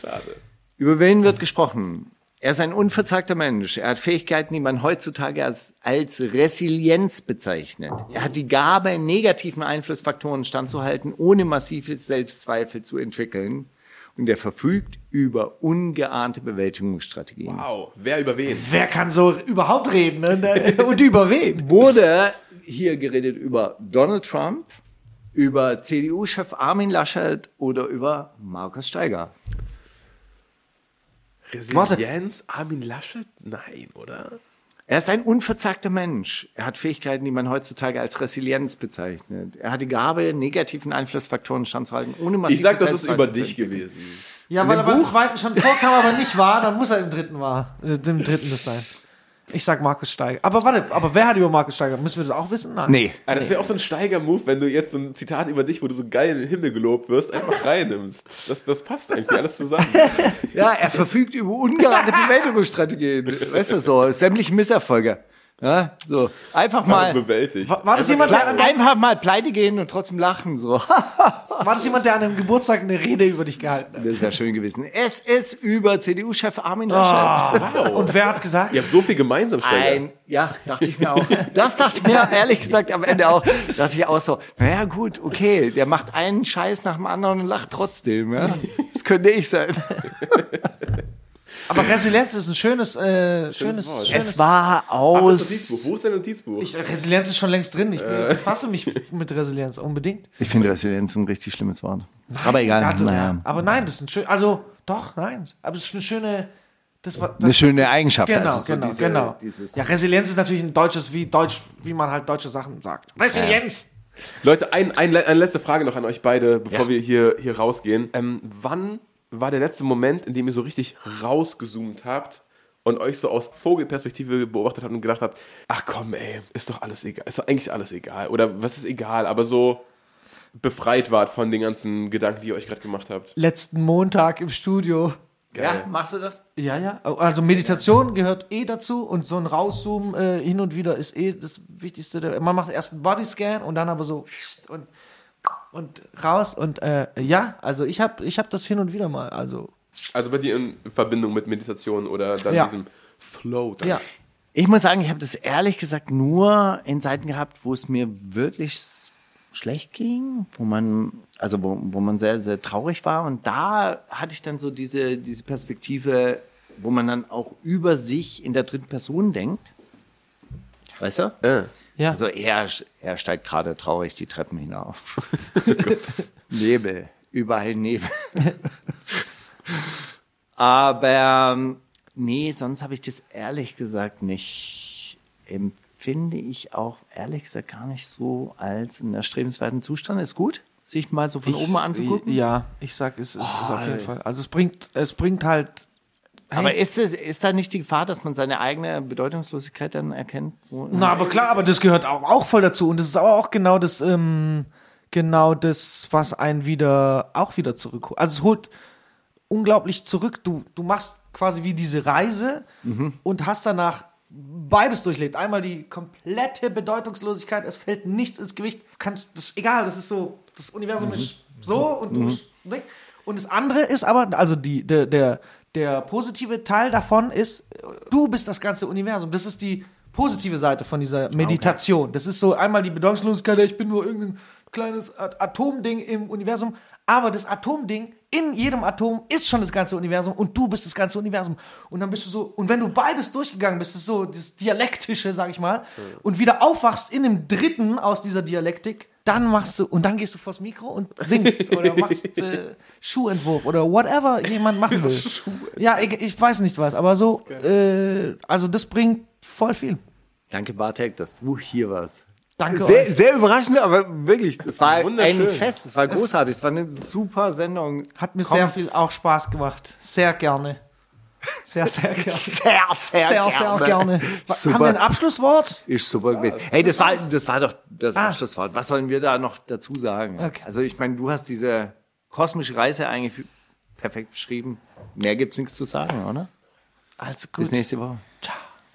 Schade. Über wen wird gesprochen? Er ist ein unverzagter Mensch. Er hat Fähigkeiten, die man heutzutage als, als Resilienz bezeichnet. Er hat die Gabe, negativen Einflussfaktoren standzuhalten, ohne massive Selbstzweifel zu entwickeln. Und er verfügt über ungeahnte Bewältigungsstrategien. Wow, wer über wen? Wer kann so überhaupt reden? Ne? Und über wen? Wurde hier geredet über Donald Trump, über CDU-Chef Armin Laschet oder über Markus Steiger? Resilienz? Armin Laschet? Nein, oder? Er ist ein unverzagter Mensch. Er hat Fähigkeiten, die man heutzutage als Resilienz bezeichnet. Er hat die Gabe, negativen Einflussfaktoren standzuhalten, ohne massive Ich sag, das ist über dich gewesen. Ja, weil er beim zweiten schon vorkam, aber nicht war, dann muss er im dritten war. Äh, Im dritten das sein. Ich sag Markus Steiger. Aber warte, aber wer hat über Markus Steiger? Müssen wir das auch wissen? Nein. Nee. Ah, das wäre auch so ein Steiger-Move, wenn du jetzt so ein Zitat über dich, wo du so geil in den Himmel gelobt wirst, einfach reinnimmst. Das, das passt irgendwie alles zusammen. Ja, er verfügt über ungeahnte Bewältigungsstrategien. Weißt du, so sämtliche Misserfolge. Ja, so. Einfach mal, Bewältigt. War, war das jemand, der an, einfach mal pleite gehen und trotzdem lachen, so. war das jemand, der an einem Geburtstag eine Rede über dich gehalten hat? Das wäre schön gewesen. Es ist über CDU-Chef Armin Laschet. Wow. Und wer hat gesagt? Ihr habt so viel gemeinsam, Steiger. Ein, ja, dachte ich mir auch. Das dachte ich mir ehrlich gesagt am Ende auch. Dachte ich auch so, naja gut, okay, der macht einen Scheiß nach dem anderen und lacht trotzdem. Ja? Das könnte ich sein. Aber Resilienz ist ein schönes, äh, schönes, Wort. schönes Es war aus. Notizbuch. Wo ist dein Notizbuch? ich, Resilienz ist schon längst drin. Ich befasse mich mit Resilienz unbedingt. Ich finde Resilienz ein richtig schlimmes Wort. Aber egal. Ja, das- naja. Aber nein, das ist ein schön, also doch, nein. Aber es ist eine schöne, das war, das, Eine schöne Eigenschaft. Genau, also so genau, diese, genau. Dieses, ja, Resilienz ist natürlich ein deutsches, wie Deutsch, wie man halt deutsche Sachen sagt. Resilienz. Leute, ein, ein, eine letzte Frage noch an euch beide, bevor Ja. wir hier, hier rausgehen. Ähm, wann war der letzte Moment, in dem ihr so richtig rausgezoomt habt und euch so aus Vogelperspektive beobachtet habt und gedacht habt, ach komm, ey, ist doch alles egal, ist doch eigentlich alles egal. Oder was ist egal, aber so befreit wart von den ganzen Gedanken, die ihr euch gerade gemacht habt. Letzten Montag im Studio. Geil. machst du das? Ja, ja. Also Meditation gehört eh dazu und so ein Rauszoomen äh, hin und wieder ist eh das Wichtigste. Man macht erst einen Bodyscan und dann aber so und, und raus und äh, ja, also ich habe ich hab das hin und wieder mal. Also Also bei dir in Verbindung mit Meditation oder dann Ja. diesem Flow. Dann. ja. Ich muss sagen, ich habe das ehrlich gesagt nur in Zeiten gehabt, wo es mir wirklich schlecht ging, wo man, also wo, wo man sehr, sehr traurig war. Und da hatte ich dann so diese, diese Perspektive, wo man dann auch über sich in der dritten Person denkt. Weißt du? Äh. Ja. Also er, er steigt gerade traurig die Treppen hinauf. Nebel, überall Nebel. Aber nee, sonst habe ich das ehrlich gesagt nicht. Empfinde ich auch ehrlich gesagt gar nicht so als einen erstrebenswerten Zustand. Ist gut, sich mal so von oben anzugucken. Ja, ich sag, es ist, ist auf jeden Fall. Also es bringt, es bringt halt. Aber ist, es, ist da nicht die Gefahr, dass man seine eigene Bedeutungslosigkeit dann erkennt? So Na, aber klar, aber das gehört auch, auch voll dazu. Und das ist aber auch genau das, ähm, genau das, was einen wieder, auch wieder zurückholt. Also es holt unglaublich zurück. Du, du machst quasi wie diese Reise und hast danach beides durchlebt. Einmal die komplette Bedeutungslosigkeit, es fällt nichts ins Gewicht. Kannst, das egal, das ist so, das Universum ist so und du, ne? und das andere ist aber, also die, der, der, der positive Teil davon ist, du bist das ganze Universum. Das ist die positive Seite von dieser Meditation. Das ist so einmal die Bedeutungslosigkeit, ich bin nur irgendein kleines At- Atomding im Universum, aber das Atomding in jedem Atom ist schon das ganze Universum und du bist das ganze Universum. Und dann bist du so, und wenn du beides durchgegangen bist, ist so das Dialektische, sag ich mal, und wieder aufwachst in dem dritten aus dieser Dialektik, dann machst du, und dann gehst du vors Mikro und singst oder machst äh, Schuhentwurf oder whatever jemand machen will. ja, ich, ich weiß nicht was, aber so, äh, also das bringt voll viel. Danke, Bartek, dass du hier warst. Danke Sehr, euch. sehr überraschend, aber wirklich, es war ein. Fest, es war großartig, es war eine super Sendung. Hat mir Komm. sehr viel auch Spaß gemacht. Sehr gerne. Sehr, sehr gerne. Sehr, sehr, Sehr, sehr gerne. Super. Haben wir ein Abschlusswort? Ist super gewesen. Hey, das war, das war doch das Ah. Abschlusswort. Was sollen wir da noch dazu sagen? Okay. Also ich meine, du hast diese kosmische Reise eigentlich perfekt beschrieben. Mehr gibt's nichts zu sagen, oder? Also gut. Bis nächste Woche.